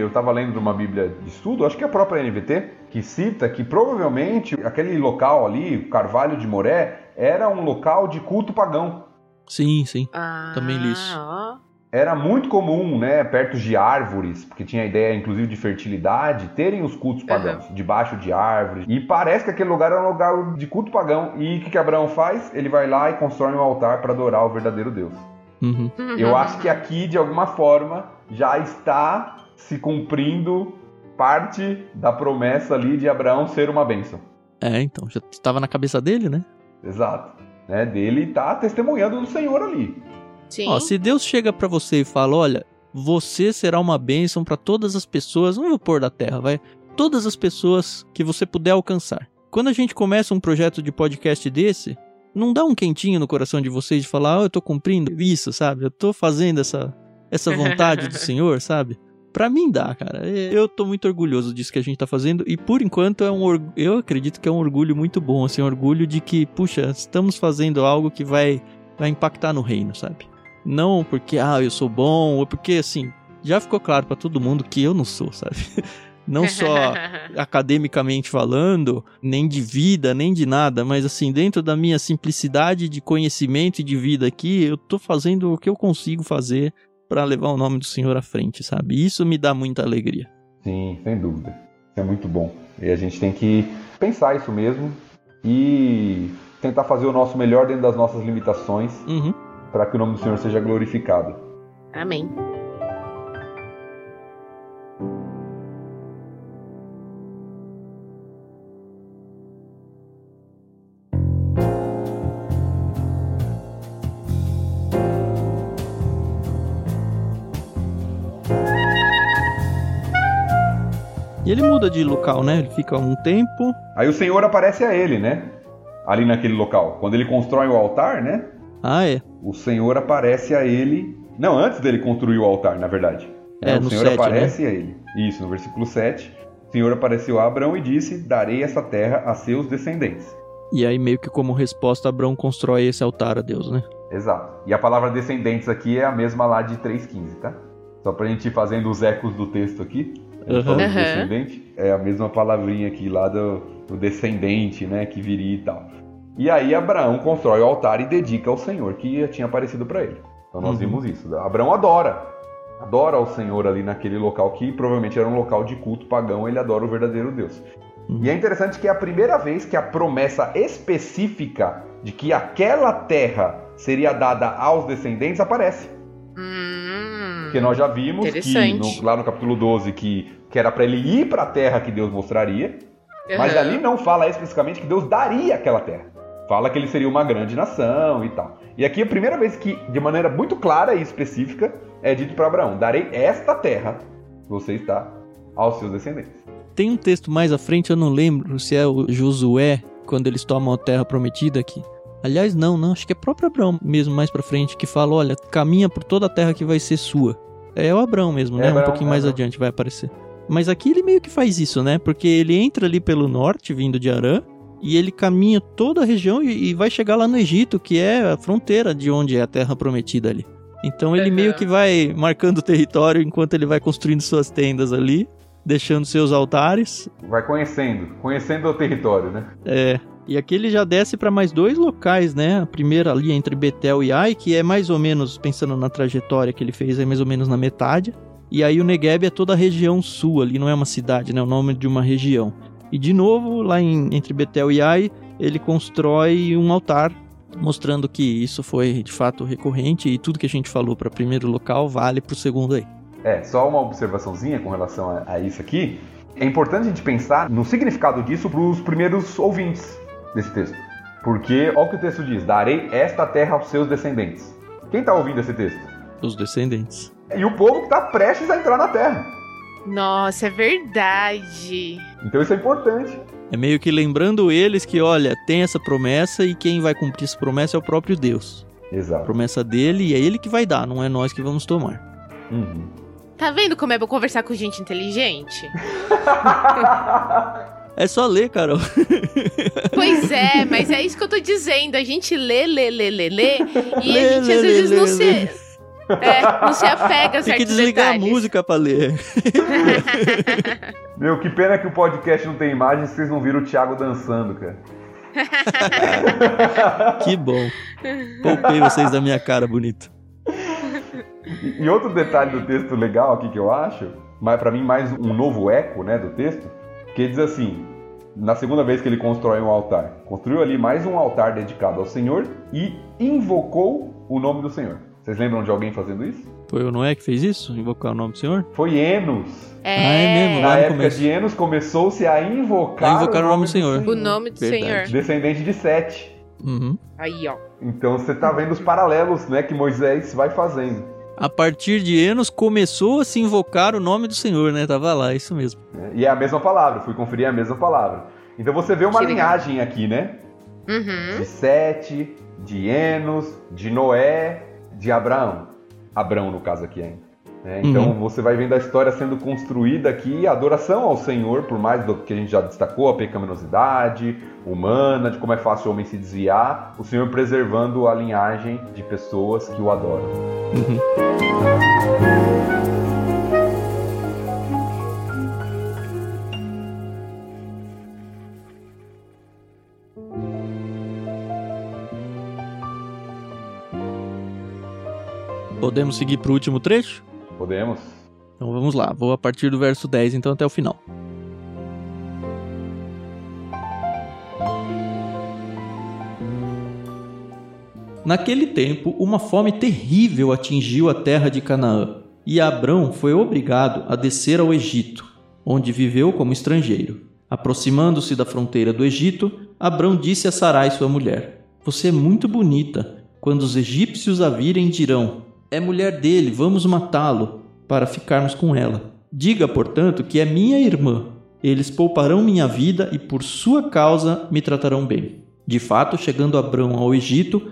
Speaker 3: eu estava lendo de uma Bíblia de estudo, acho que é a própria NVT, que cita que provavelmente aquele local ali, o Carvalho de Moré, era um local de culto pagão.
Speaker 1: Sim, sim.
Speaker 2: Ah,
Speaker 1: Também li isso.
Speaker 2: ó.
Speaker 3: Era muito comum, né, perto de árvores, porque tinha a ideia inclusive de fertilidade, terem os cultos pagãos, debaixo de árvores. E parece que aquele lugar era um lugar de culto pagão. E o que, que Abraão faz? Ele vai lá e constrói um altar para adorar o verdadeiro Deus.
Speaker 1: Uhum.
Speaker 3: Eu acho que aqui, de alguma forma, já está se cumprindo parte da promessa ali de Abraão ser uma bênção.
Speaker 1: É, então, já estava na cabeça dele, né?
Speaker 3: Exato. Né? Dele tá testemunhando do Senhor ali.
Speaker 2: Sim.
Speaker 1: Ó, se Deus chega pra você e fala, olha, você será uma bênção pra todas as pessoas, não vou pôr da terra, vai, todas as pessoas que você puder alcançar. Quando a gente começa um projeto de podcast desse, não dá um quentinho no coração de vocês de falar, ó, eu tô cumprindo isso, sabe? Eu tô fazendo essa essa vontade do Senhor, sabe? Pra mim dá, cara. É, Eu tô muito orgulhoso disso que a gente tá fazendo e por enquanto é um eu acredito que é um orgulho muito bom, assim, um orgulho de que, puxa, estamos fazendo algo que vai vai impactar no reino, sabe? Não porque ah, eu sou bom, ou porque assim, já ficou claro pra todo mundo que eu não sou, sabe? Não só academicamente falando, nem de vida, nem de nada, mas assim, dentro da minha simplicidade de conhecimento e de vida aqui, eu tô fazendo o que eu consigo fazer pra levar o nome do Senhor à frente, sabe? Isso me dá muita alegria.
Speaker 3: Sim, sem dúvida. Isso é muito bom. E a gente tem que pensar isso mesmo e tentar fazer o nosso melhor dentro das nossas limitações
Speaker 1: Uhum.
Speaker 3: Para que o nome do Senhor seja glorificado.
Speaker 2: Amém.
Speaker 1: E ele muda de local, né? Ele fica um tempo.
Speaker 3: Aí o Senhor aparece a ele, né? Ali naquele local. Quando ele constrói o altar, né?
Speaker 1: Ah, é.
Speaker 3: O Senhor aparece a ele. Não, antes dele construir o altar, na verdade.
Speaker 1: É,
Speaker 3: o
Speaker 1: no
Speaker 3: Senhor
Speaker 1: 7,
Speaker 3: aparece a ele. Isso, no versículo 7. O Senhor apareceu a Abraão e disse: Darei essa terra a seus descendentes.
Speaker 1: E aí, meio que como resposta, Abraão constrói esse altar a Deus, né?
Speaker 3: Exato. E a palavra descendentes aqui é a mesma lá de 3.15, tá? Só pra gente ir fazendo os ecos do texto aqui.
Speaker 1: Uhum.
Speaker 3: descendente. É a mesma palavrinha aqui lá do, do descendente, né? Que viria e tal. E aí Abraão constrói o altar e dedica ao Senhor que tinha aparecido para ele. Então nós
Speaker 1: Uhum.
Speaker 3: vimos isso. Abraão adora. Adora ao Senhor ali naquele local que provavelmente era um local de culto pagão. Ele adora o verdadeiro Deus.
Speaker 1: Uhum.
Speaker 3: E é interessante que é a primeira vez que a promessa específica de que aquela terra seria dada aos descendentes aparece.
Speaker 2: Hum.
Speaker 3: Porque nós já vimos que no- lá no capítulo 12 que, que era para ele ir para a terra que Deus mostraria, mas
Speaker 2: Uhum.
Speaker 3: ali não fala especificamente que Deus daria aquela terra. Fala que ele seria uma grande nação e tal. E aqui é a primeira vez que, de maneira muito clara e específica, é dito para Abraão: Darei esta terra você está aos seus descendentes.
Speaker 1: Tem um texto mais à frente, eu não lembro se é o Josué, quando eles tomam a terra prometida aqui. Aliás, não, não, acho que é próprio Abraão mesmo mais pra frente que fala, olha, caminha por toda a terra que vai ser sua. É o Abraão mesmo,
Speaker 3: É
Speaker 1: né?
Speaker 3: Abraão,
Speaker 1: um pouquinho
Speaker 3: é
Speaker 1: mais adiante vai aparecer. Mas aqui ele meio que faz isso, né? Porque ele entra ali pelo norte, vindo de Arã, e ele caminha toda a região e, e vai chegar lá no Egito, que é a fronteira de onde é a terra prometida ali. Então ele
Speaker 2: Uhum.
Speaker 1: meio que vai marcando o território enquanto ele vai construindo suas tendas ali, deixando seus altares.
Speaker 3: Vai conhecendo, conhecendo o território, né?
Speaker 1: É. E aqui ele já desce para mais dois locais, né? A primeira ali entre Betel e Ai, que é mais ou menos, pensando na trajetória que ele fez, é mais ou menos na metade. E aí o Negev é toda a região sul, ali não é uma cidade, né? É o nome de uma região. E de novo, lá em- entre Betel e Ai, ele constrói um altar, mostrando que isso foi de fato recorrente e tudo que a gente falou para o primeiro local vale para o segundo aí.
Speaker 3: É, só uma observaçãozinha com relação a, a isso aqui. É importante a gente pensar no significado disso para os primeiros ouvintes desse texto. Porque, olha o que o texto diz: Darei esta terra aos seus descendentes. Quem está ouvindo esse texto?
Speaker 1: Os descendentes.
Speaker 3: E o povo que está prestes a entrar na terra.
Speaker 2: Nossa, é verdade.
Speaker 3: Então isso é importante.
Speaker 1: É meio que lembrando eles que, olha, tem essa promessa e quem vai cumprir essa promessa é o próprio Deus. A
Speaker 3: Exato.
Speaker 1: promessa dele e é ele que vai dar, não é nós que vamos tomar.
Speaker 3: Uhum.
Speaker 2: Tá vendo como é bom conversar com gente inteligente?
Speaker 1: É só ler, Carol.
Speaker 2: Pois é, mas é isso que eu tô dizendo. A gente lê, lê, lê, lê, lê, e
Speaker 1: Lê,
Speaker 2: a gente
Speaker 1: lê,
Speaker 2: às
Speaker 1: lê,
Speaker 2: vezes
Speaker 1: lê,
Speaker 2: não
Speaker 1: lê.
Speaker 2: se. É, não se apega a
Speaker 1: Tem que desligar
Speaker 2: detalhes.
Speaker 1: a música pra ler.
Speaker 3: Meu, que pena que o podcast não tem imagem, vocês não viram o Thiago dançando, cara.
Speaker 1: Que bom. Poupei vocês da minha cara bonita.
Speaker 3: E, e outro detalhe do texto legal aqui que eu acho, mas para mim mais um novo eco, né, do texto, que diz assim: na segunda vez que ele constrói um altar, construiu ali mais um altar dedicado ao Senhor e invocou o nome do Senhor. Vocês lembram de alguém fazendo isso?
Speaker 1: Foi o Noé que fez isso? Invocar o nome do Senhor?
Speaker 3: Foi Enos.
Speaker 2: É,
Speaker 1: Ah, é mesmo,
Speaker 3: Na
Speaker 1: Lá no
Speaker 3: época
Speaker 1: começo.
Speaker 3: de Enos começou-se a invocar,
Speaker 1: A invocar o nome do Senhor.
Speaker 2: O nome do
Speaker 1: Verdade.
Speaker 2: Senhor.
Speaker 3: descendente de Sete.
Speaker 1: Uhum.
Speaker 2: Aí, ó.
Speaker 3: Então você tá vendo os paralelos, né, que Moisés vai fazendo.
Speaker 1: A partir de Enos começou a se invocar o nome do Senhor, né? Tava lá, isso mesmo.
Speaker 3: né? E é a mesma palavra, fui conferir a mesma palavra. Então você vê uma
Speaker 2: Que legal.
Speaker 3: linhagem aqui, né?
Speaker 2: Uhum.
Speaker 3: de Sete, de Enos, de Noé, de Abraão. Abraão, no caso aqui ainda. né? Então
Speaker 1: Uhum.
Speaker 3: você vai vendo a história sendo construída aqui, a adoração ao Senhor, por mais do que a gente já destacou, a pecaminosidade humana, de como é fácil o homem se desviar, o Senhor preservando a linhagem de pessoas que o adoram.
Speaker 1: Uhum. Podemos seguir pro último trecho?
Speaker 3: Podemos?
Speaker 1: Então vamos lá, vou a partir do verso 10 então até o final. Naquele tempo, uma fome terrível atingiu a terra de Canaã, e Abrão foi obrigado a descer ao Egito, onde viveu como estrangeiro. Aproximando-se da fronteira do Egito, Abrão disse a Sarai, sua mulher: Você é muito bonita. Quando os egípcios a virem, dirão: É mulher dele, vamos matá-lo, para ficarmos com ela. Diga, portanto, que é minha irmã. Eles pouparão minha vida e por sua causa me tratarão bem. De fato, chegando Abrão ao Egito,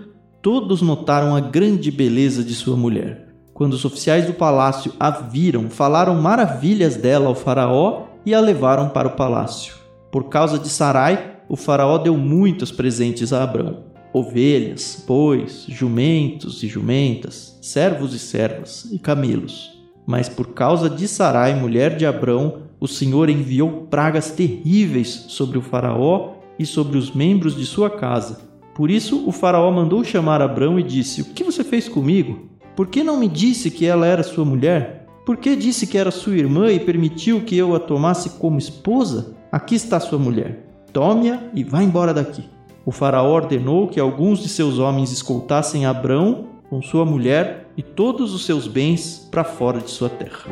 Speaker 1: todos notaram a grande beleza de sua mulher. Quando os oficiais do palácio a viram, falaram maravilhas dela ao faraó e a levaram para o palácio. Por causa de Sarai, o faraó deu muitos presentes a Abrão. Ovelhas, bois, jumentos e jumentas, servos e servas e camelos. Mas por causa de Sarai, mulher de Abrão, o Senhor enviou pragas terríveis sobre o Faraó e sobre os membros de sua casa. Por isso o Faraó mandou chamar Abrão e disse: O que você fez comigo? Por que não me disse que ela era sua mulher? Por que disse que era sua irmã e permitiu que eu a tomasse como esposa? Aqui está sua mulher. Tome-a e vá embora daqui. O Faraó ordenou que alguns de seus homens escoltassem Abrão com sua mulher e todos os seus bens para fora de sua terra.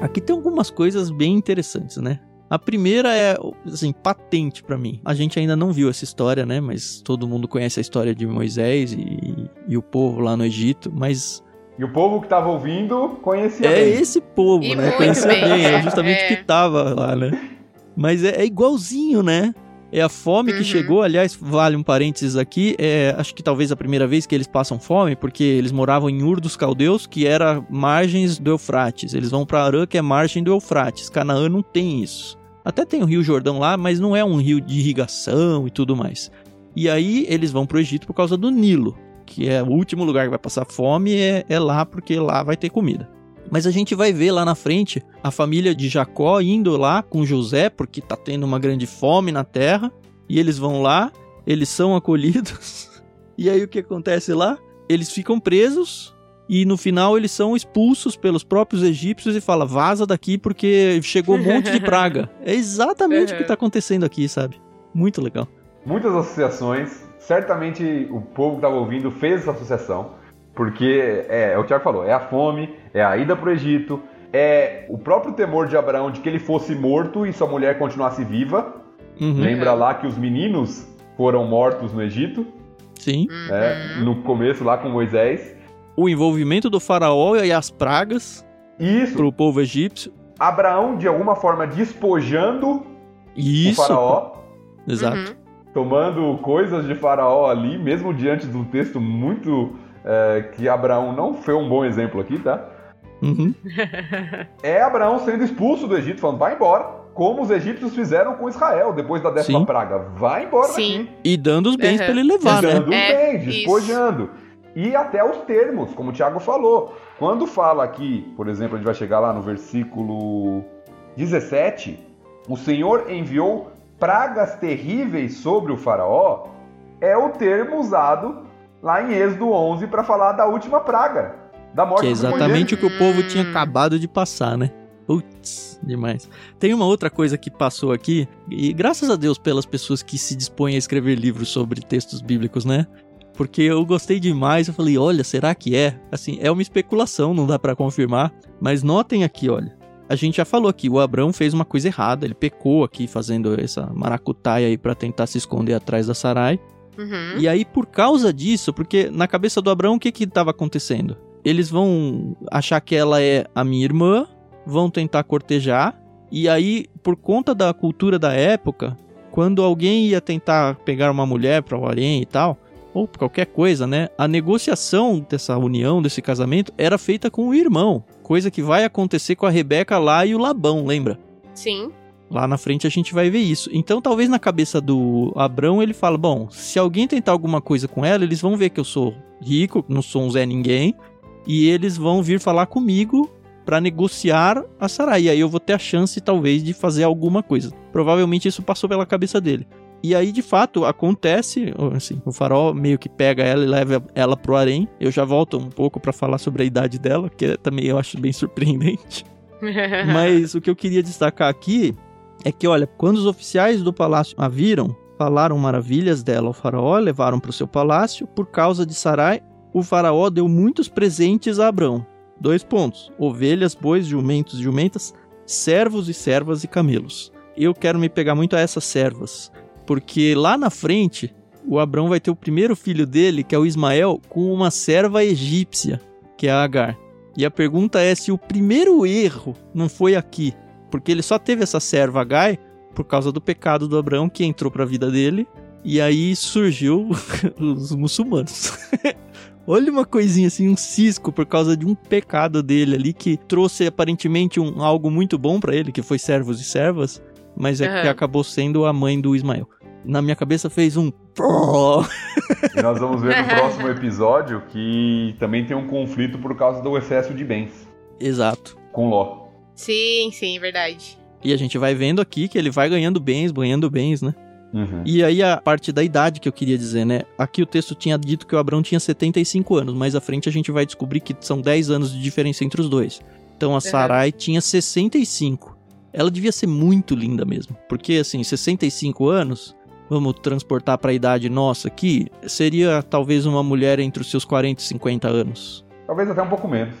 Speaker 1: Aqui tem algumas coisas bem interessantes, né? A primeira é, assim, patente para mim. A gente ainda não viu essa história, né? Mas todo mundo conhece a história de Moisés e, e o povo lá no Egito. Mas
Speaker 3: e o povo que estava ouvindo conhecia
Speaker 1: é
Speaker 3: bem.
Speaker 1: É esse povo, e né? Conhecia bem, bem. É justamente é. que tava lá, né? Mas é, é igualzinho, né? É a fome uhum. que chegou, aliás, vale um parênteses aqui, é, acho que talvez a primeira vez que eles passam fome, porque eles moravam em Ur dos Caldeus, que era margens do Eufrates. Eles vão para Arã, que é margem do Eufrates. Canaã não tem isso. Até tem o Rio Jordão lá, mas não é um rio de irrigação e tudo mais. E aí eles vão para o Egito por causa do Nilo, que é o último lugar que vai passar fome, é, é lá porque lá vai ter comida. Mas a gente vai ver lá na frente a família de Jacó indo lá com José, porque tá tendo uma grande fome na terra. E eles vão lá, eles são acolhidos. E aí o que acontece lá? Eles ficam presos e no final eles são expulsos pelos próprios egípcios e fala vaza daqui porque chegou um monte de praga. É exatamente uhum. o que tá acontecendo aqui, sabe? Muito legal.
Speaker 3: Muitas associações, certamente o povo que estava ouvindo fez essa associação. Porque é, é o que o Tiago falou, é a fome, é a ida para o Egito, é o próprio temor de Abraão de que ele fosse morto e sua mulher continuasse viva. Uhum. Lembra lá que os meninos foram mortos no Egito?
Speaker 1: Sim.
Speaker 3: É, no começo lá com Moisés.
Speaker 1: O envolvimento do faraó e as pragas
Speaker 3: Isso.
Speaker 1: para o povo egípcio.
Speaker 3: Abraão, de alguma forma, despojando
Speaker 1: Isso.
Speaker 3: o faraó.
Speaker 1: Exato. Uhum.
Speaker 3: Tomando coisas de faraó ali, mesmo diante de um texto muito é, que Abraão não foi um bom exemplo aqui, tá?
Speaker 1: Uhum.
Speaker 3: é Abraão sendo expulso do Egito, falando, vai embora. Como os egípcios fizeram com Israel depois da décima Sim. praga. Vai embora Sim. daqui.
Speaker 1: E dando os bens uhum. para ele levar,
Speaker 3: e
Speaker 1: né?
Speaker 3: Dando os é, bens, despojando. E até os termos, como o Tiago falou. Quando fala aqui, por exemplo, a gente vai chegar lá no versículo 17, o Senhor enviou pragas terríveis sobre o faraó, é o termo usado lá em Êxodo 11 para falar da última praga, da morte
Speaker 1: Que é exatamente o que o povo tinha acabado de passar, né? Putz, demais. Tem uma outra coisa que passou aqui, e graças a Deus pelas pessoas que se dispõem a escrever livros sobre textos bíblicos, né? Porque eu gostei demais, eu falei, olha, será que é? Assim, é uma especulação, não dá para confirmar, mas notem aqui, olha. A gente já falou aqui, o Abrão fez uma coisa errada, ele pecou aqui fazendo essa maracutaia aí para tentar se esconder atrás da Sarai. Uhum. E aí, por causa disso, porque na cabeça do Abraão, o que que estava acontecendo? Eles vão achar que ela é a minha irmã, vão tentar cortejar, e aí, por conta da cultura da época, quando alguém ia tentar pegar uma mulher para o e tal, ou qualquer coisa, né? A negociação dessa união, desse casamento, era feita com o irmão. Coisa que vai acontecer com a Rebeca lá e o Labão, lembra?
Speaker 2: Sim.
Speaker 1: Lá na frente a gente vai ver isso. Então, talvez na cabeça do Abrão ele fala: bom, se alguém tentar alguma coisa com ela, eles vão ver que eu sou rico, não sou um Zé Ninguém, e eles vão vir falar comigo para negociar a Sarai. E aí eu vou ter a chance, talvez, de fazer alguma coisa. Provavelmente isso passou pela cabeça dele. E aí, de fato, acontece, assim, o farol meio que pega ela e leva ela pro harém. Eu já volto um pouco para falar sobre a idade dela, que também eu acho bem surpreendente. Mas o que eu queria destacar aqui é que, olha, quando os oficiais do palácio a viram, falaram maravilhas dela ao faraó, levaram para o seu palácio. Por causa de Sarai, o faraó deu muitos presentes a Abrão. Dois pontos: ovelhas, bois, jumentos, jumentas, servos e servas e camelos. Eu quero me pegar muito a essas servas, porque lá na frente o Abrão vai ter o primeiro filho dele, que é o Ismael, com uma serva egípcia, que é a Agar. E a pergunta é se o primeiro erro não foi aqui, porque ele só teve essa serva Gai por causa do pecado do Abraão que entrou para a vida dele. E aí surgiu os muçulmanos. Olha uma coisinha assim, um cisco por causa de um pecado dele ali que trouxe aparentemente um, algo muito bom para ele, que foi servos e servas, mas é uhum. que acabou sendo a mãe do Ismael. Na minha cabeça fez um.
Speaker 3: E nós vamos ver no próximo episódio que também tem um conflito por causa do excesso de bens.
Speaker 1: Exato.
Speaker 3: Com Ló.
Speaker 2: Sim, sim, verdade.
Speaker 1: E a gente vai vendo aqui que ele vai ganhando bens, ganhando bens, né?
Speaker 3: Uhum.
Speaker 1: E aí a parte da idade que eu queria dizer, né? Aqui o texto tinha dito que o Abraão tinha 75 anos, mas à frente a gente vai descobrir que são 10 anos de diferença entre os dois. Então a Sarai uhum. tinha 65. Ela devia ser muito linda mesmo, porque assim, 65 anos, vamos transportar para a idade nossa aqui, seria talvez uma mulher entre os seus 40 e 50 anos.
Speaker 3: Talvez até um pouco menos.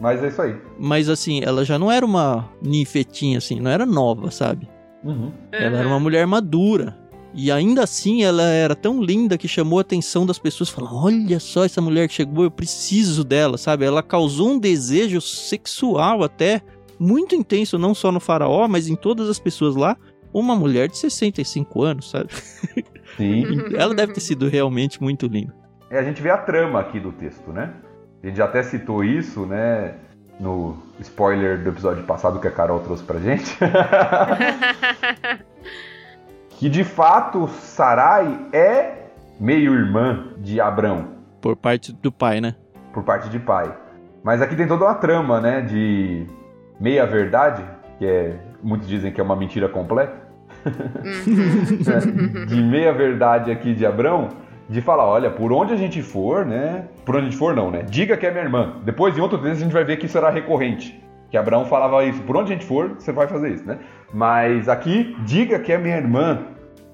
Speaker 3: Mas é isso aí.
Speaker 1: Mas assim, ela já não era uma ninfetinha assim, não era nova, sabe?
Speaker 3: Uhum.
Speaker 1: Ela era uma mulher madura. E ainda assim ela era tão linda que chamou a atenção das pessoas. Falaram: Olha só essa mulher que chegou, eu preciso dela, sabe? Ela causou um desejo sexual até muito intenso, não só no Faraó, mas em todas as pessoas lá. Uma mulher de 65 anos, sabe?
Speaker 3: Sim.
Speaker 1: ela deve ter sido realmente muito linda.
Speaker 3: É, a gente vê a trama aqui do texto, né? A gente já até citou isso, né? No spoiler do episódio passado que a Carol trouxe pra gente. que de fato Sarai é meio-irmã de Abrão.
Speaker 1: Por parte do pai, né?
Speaker 3: Por parte de pai. Mas aqui tem toda uma trama, né? De meia-verdade, que é. Muitos dizem que é uma mentira completa. Uhum. de meia-verdade aqui de Abrão de falar, olha, por onde a gente for, né? Por onde a gente for, não, né? Diga que é minha irmã. Depois, em outro texto, a gente vai ver que isso era recorrente. Que Abraão falava isso, por onde a gente for, você vai fazer isso, né? Mas aqui, diga que é minha irmã,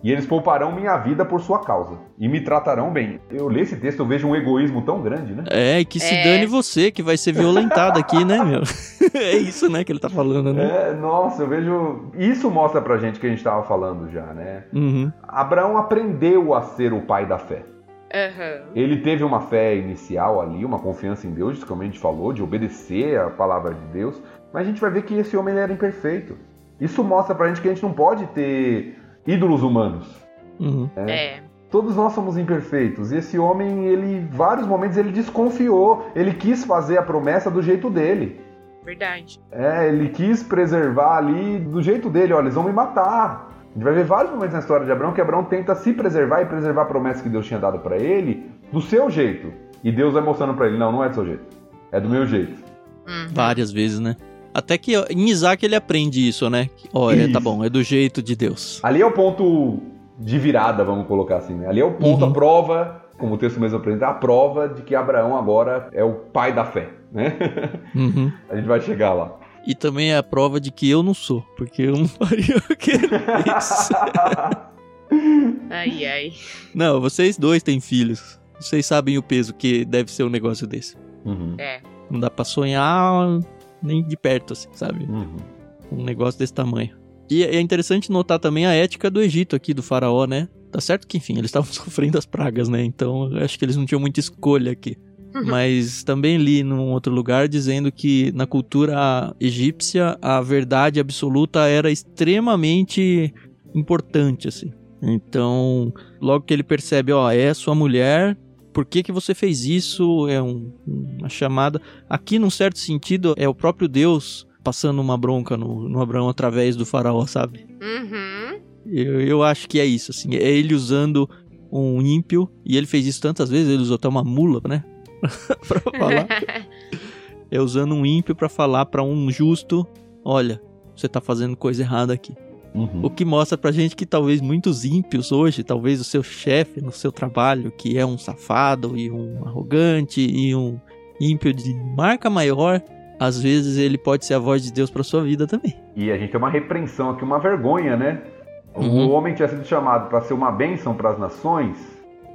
Speaker 3: e eles pouparão minha vida por sua causa, e me tratarão bem. Eu leio esse texto, eu vejo um egoísmo tão grande, né?
Speaker 1: É, e que se é. dane você, que vai ser violentado aqui, né, meu? é isso, né, que ele tá falando, né?
Speaker 3: É, nossa, eu vejo... Isso mostra pra gente que a gente tava falando já, né?
Speaker 1: Uhum.
Speaker 3: Abraão aprendeu a ser o pai da fé.
Speaker 2: Uhum.
Speaker 3: Ele teve uma fé inicial ali, uma confiança em Deus, como a gente falou, de obedecer a palavra de Deus. Mas a gente vai ver que esse homem era imperfeito. Isso mostra pra gente que a gente não pode ter ídolos humanos.
Speaker 1: Uhum.
Speaker 2: É.
Speaker 3: Todos nós somos imperfeitos. E esse homem, ele, vários momentos, ele desconfiou. Ele quis fazer a promessa do jeito dele.
Speaker 2: Verdade.
Speaker 3: É, ele quis preservar ali do jeito dele. Olha, eles vão me matar. A gente vai ver vários momentos na história de Abraão que Abraão tenta se preservar e preservar a promessa que Deus tinha dado para ele do seu jeito. E Deus vai mostrando para ele: não, não é do seu jeito. É do meu jeito.
Speaker 2: Uhum.
Speaker 1: Várias vezes, né? Até que em Isaac ele aprende isso, né? Olha, é, tá bom, é do jeito de Deus.
Speaker 3: Ali é o ponto de virada, vamos colocar assim, né? Ali é o ponto, uhum. a prova, como o texto mesmo apresenta, a prova de que Abraão agora é o pai da fé, né?
Speaker 1: Uhum.
Speaker 3: A gente vai chegar lá.
Speaker 1: E também é a prova de que eu não sou, porque eu não faria o que ele fez.
Speaker 2: ai, ai.
Speaker 1: Não, vocês dois têm filhos. Vocês sabem o peso que deve ser um negócio desse.
Speaker 3: Uhum.
Speaker 2: É.
Speaker 1: Não dá pra sonhar nem de perto, assim, sabe?
Speaker 3: Uhum.
Speaker 1: Um negócio desse tamanho. E é interessante notar também a ética do Egito aqui, do faraó, né? Tá certo que, enfim, eles estavam sofrendo as pragas, né? Então, acho que eles não tinham muita escolha aqui. Uhum. Mas também li num outro lugar dizendo que na cultura egípcia a verdade absoluta era extremamente importante, assim. Então, logo que ele percebe, ó, é sua mulher, por que, que você fez isso? É um, uma chamada. Aqui, num certo sentido, é o próprio Deus passando uma bronca no, no Abraão através do faraó, sabe?
Speaker 2: Uhum.
Speaker 1: Eu, eu acho que é isso, assim. É ele usando um ímpio, e ele fez isso tantas vezes, ele usou até uma mula, né? pra falar. é usando um ímpio para falar para um justo: olha, você tá fazendo coisa errada aqui.
Speaker 3: Uhum.
Speaker 1: O que mostra pra gente que talvez muitos ímpios hoje, talvez o seu chefe no seu trabalho, que é um safado e um arrogante e um ímpio de marca maior, às vezes ele pode ser a voz de Deus para sua vida também.
Speaker 3: E a gente tem uma repreensão aqui, uma vergonha, né?
Speaker 1: Uhum.
Speaker 3: O homem tinha sido chamado para ser uma bênção para as nações,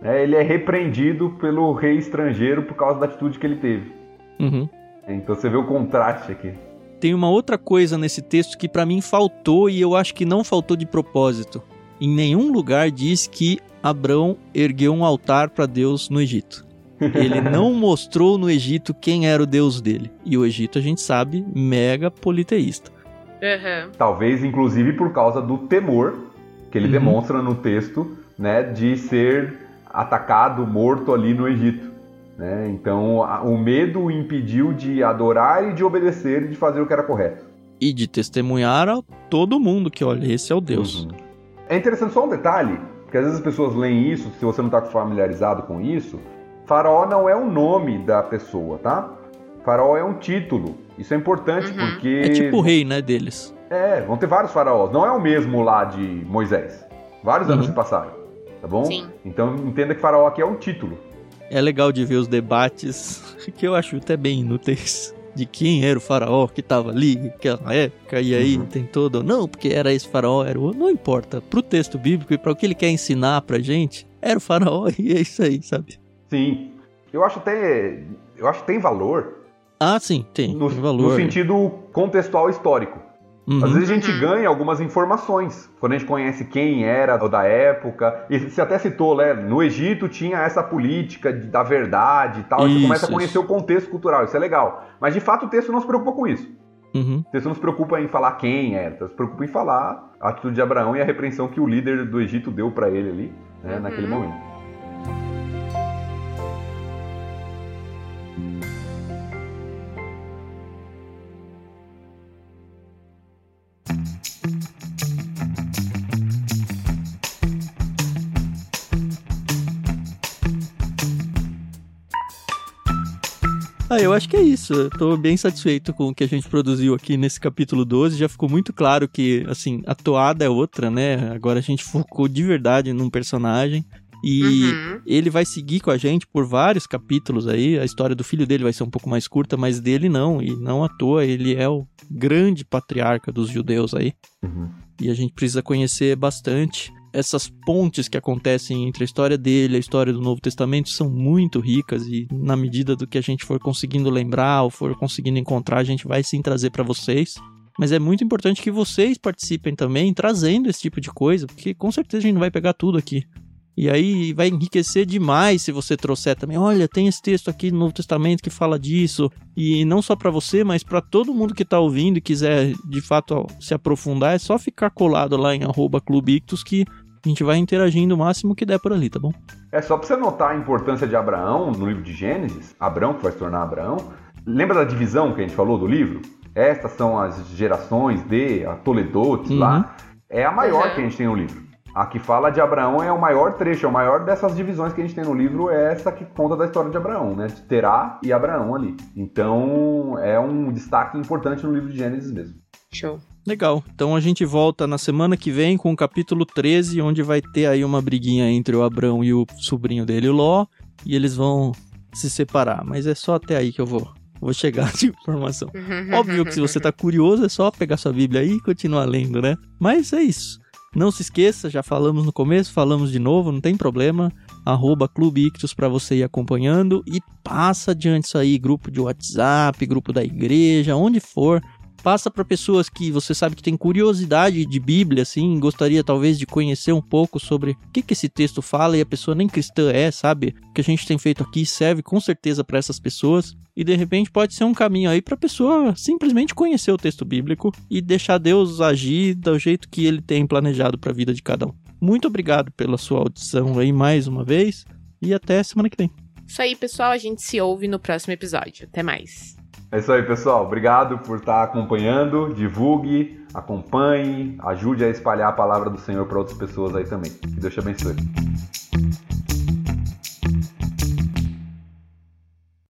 Speaker 3: né? ele é repreendido pelo rei estrangeiro por causa da atitude que ele teve.
Speaker 1: Uhum.
Speaker 3: Então você vê o contraste aqui.
Speaker 1: Tem uma outra coisa nesse texto que para mim faltou e eu acho que não faltou de propósito. Em nenhum lugar diz que Abrão ergueu um altar para Deus no Egito. Ele não mostrou no Egito quem era o Deus dele. E o Egito, a gente sabe, mega politeísta.
Speaker 2: Uhum.
Speaker 3: Talvez, inclusive, por causa do temor que ele uhum. demonstra no texto, né, de ser atacado, morto ali no Egito. Né? Então a, o medo o impediu de adorar e de obedecer e de fazer o que era correto.
Speaker 1: E de testemunhar a todo mundo que, olha, esse é o Deus.
Speaker 3: Uhum. É interessante só um detalhe, porque às vezes as pessoas leem isso, se você não está familiarizado com isso, faraó não é o nome da pessoa, tá? Faraó é um título. Isso é importante
Speaker 2: Uhum.
Speaker 3: porque.
Speaker 1: É tipo o rei, né, deles.
Speaker 3: É, vão ter vários faraós. Não é o mesmo lá de Moisés. Vários anos
Speaker 1: Uhum.
Speaker 3: se passaram. Tá bom?
Speaker 2: Sim.
Speaker 3: Então entenda que faraó aqui é um título.
Speaker 1: É legal de ver os debates, que eu acho até bem inúteis, de quem era o faraó que tava ali naquela época, e aí
Speaker 3: Uhum.
Speaker 1: tem todo, não, porque era esse faraó, era o não importa, pro texto bíblico e para o que ele quer ensinar pra gente, era o faraó e é isso aí, sabe?
Speaker 3: Sim. Eu acho até. Eu acho que tem valor
Speaker 1: Ah, sim, tem,
Speaker 3: no,
Speaker 1: tem valor.
Speaker 3: no sentido contextual histórico.
Speaker 1: Uhum.
Speaker 3: Às vezes a gente
Speaker 2: Uhum.
Speaker 3: ganha algumas informações quando a gente conhece quem era da época. E você até citou, né? No Egito tinha essa política de- da verdade e tal. e você
Speaker 1: Isso,
Speaker 3: começa a conhecer
Speaker 1: isso.
Speaker 3: o contexto cultural. Isso é legal. Mas de fato o texto não se preocupa com isso.
Speaker 1: Uhum.
Speaker 3: O texto não se preocupa em falar quem era. Se preocupa em falar a atitude de Abraão e a repreensão que o líder do Egito deu para ele ali, né,
Speaker 2: Uhum.
Speaker 3: naquele momento.
Speaker 1: Ah, eu acho que é isso. Eu tô bem satisfeito com o que a gente produziu aqui nesse capítulo 12. Já ficou muito claro que, assim, a toada é outra, né? Agora a gente focou de verdade num personagem. E
Speaker 2: Uhum.
Speaker 1: ele vai seguir com a gente por vários capítulos aí. A história do filho dele vai ser um pouco mais curta, mas dele não. E não à toa, ele é o grande patriarca dos judeus aí.
Speaker 3: Uhum.
Speaker 1: E a gente precisa conhecer bastante. Essas pontes que acontecem entre a história dele e a história do Novo Testamento são muito ricas e na medida do que a gente for conseguindo lembrar ou for conseguindo encontrar, a gente vai sim trazer para vocês. Mas é muito importante que vocês participem também trazendo esse tipo de coisa, porque com certeza a gente não vai pegar tudo aqui. E aí vai enriquecer demais se você trouxer também. Olha, tem esse texto aqui no Novo Testamento que fala disso. E não só para você, mas para todo mundo que tá ouvindo e quiser de fato se aprofundar, é só ficar colado lá em arroba Clube Ictus que a gente vai interagindo o máximo que der por ali, tá bom?
Speaker 3: É só pra você notar a importância de Abraão no livro de Gênesis, Abraão que vai se tornar Abraão. Lembra da divisão que a gente falou do livro? Estas são as gerações de a Toledotes
Speaker 1: Uhum.
Speaker 3: lá. É a maior
Speaker 2: Uhum.
Speaker 3: que a gente tem no livro. A que fala de Abraão é o maior trecho, é o maior dessas divisões que a gente tem no livro, é essa que conta da história de Abraão, né? De Terá e Abraão ali. Então é um destaque importante no livro de Gênesis mesmo.
Speaker 2: Show.
Speaker 1: Legal. Então a gente volta na semana que vem com o capítulo 13, onde vai ter aí uma briguinha entre o Abrão e o sobrinho dele, o Ló, e eles vão se separar. Mas é só até aí que eu vou, vou chegar de informação. Óbvio que se você tá curioso, é só pegar sua Bíblia aí e continuar lendo, né? Mas é isso. Não se esqueça, já falamos no começo, falamos de novo, não tem problema. Arroba Clube Ictus pra você ir acompanhando e passa adiante isso aí, grupo de WhatsApp, grupo da igreja, onde for. Passa para pessoas que você sabe que tem curiosidade de Bíblia, assim, gostaria talvez de conhecer um pouco sobre o que, que esse texto fala e a pessoa nem cristã é, sabe? O que a gente tem feito aqui serve com certeza para essas pessoas e de repente pode ser um caminho aí para a pessoa simplesmente conhecer o texto bíblico e deixar Deus agir do jeito que ele tem planejado para a vida de cada um. Muito obrigado pela sua audição aí mais uma vez e até semana que vem.
Speaker 2: Isso aí, pessoal. A gente se ouve no próximo episódio. Até mais.
Speaker 3: É isso aí, pessoal. Obrigado por estar acompanhando. Divulgue, acompanhe, ajude a espalhar a palavra do Senhor para outras pessoas aí também. Que Deus te abençoe.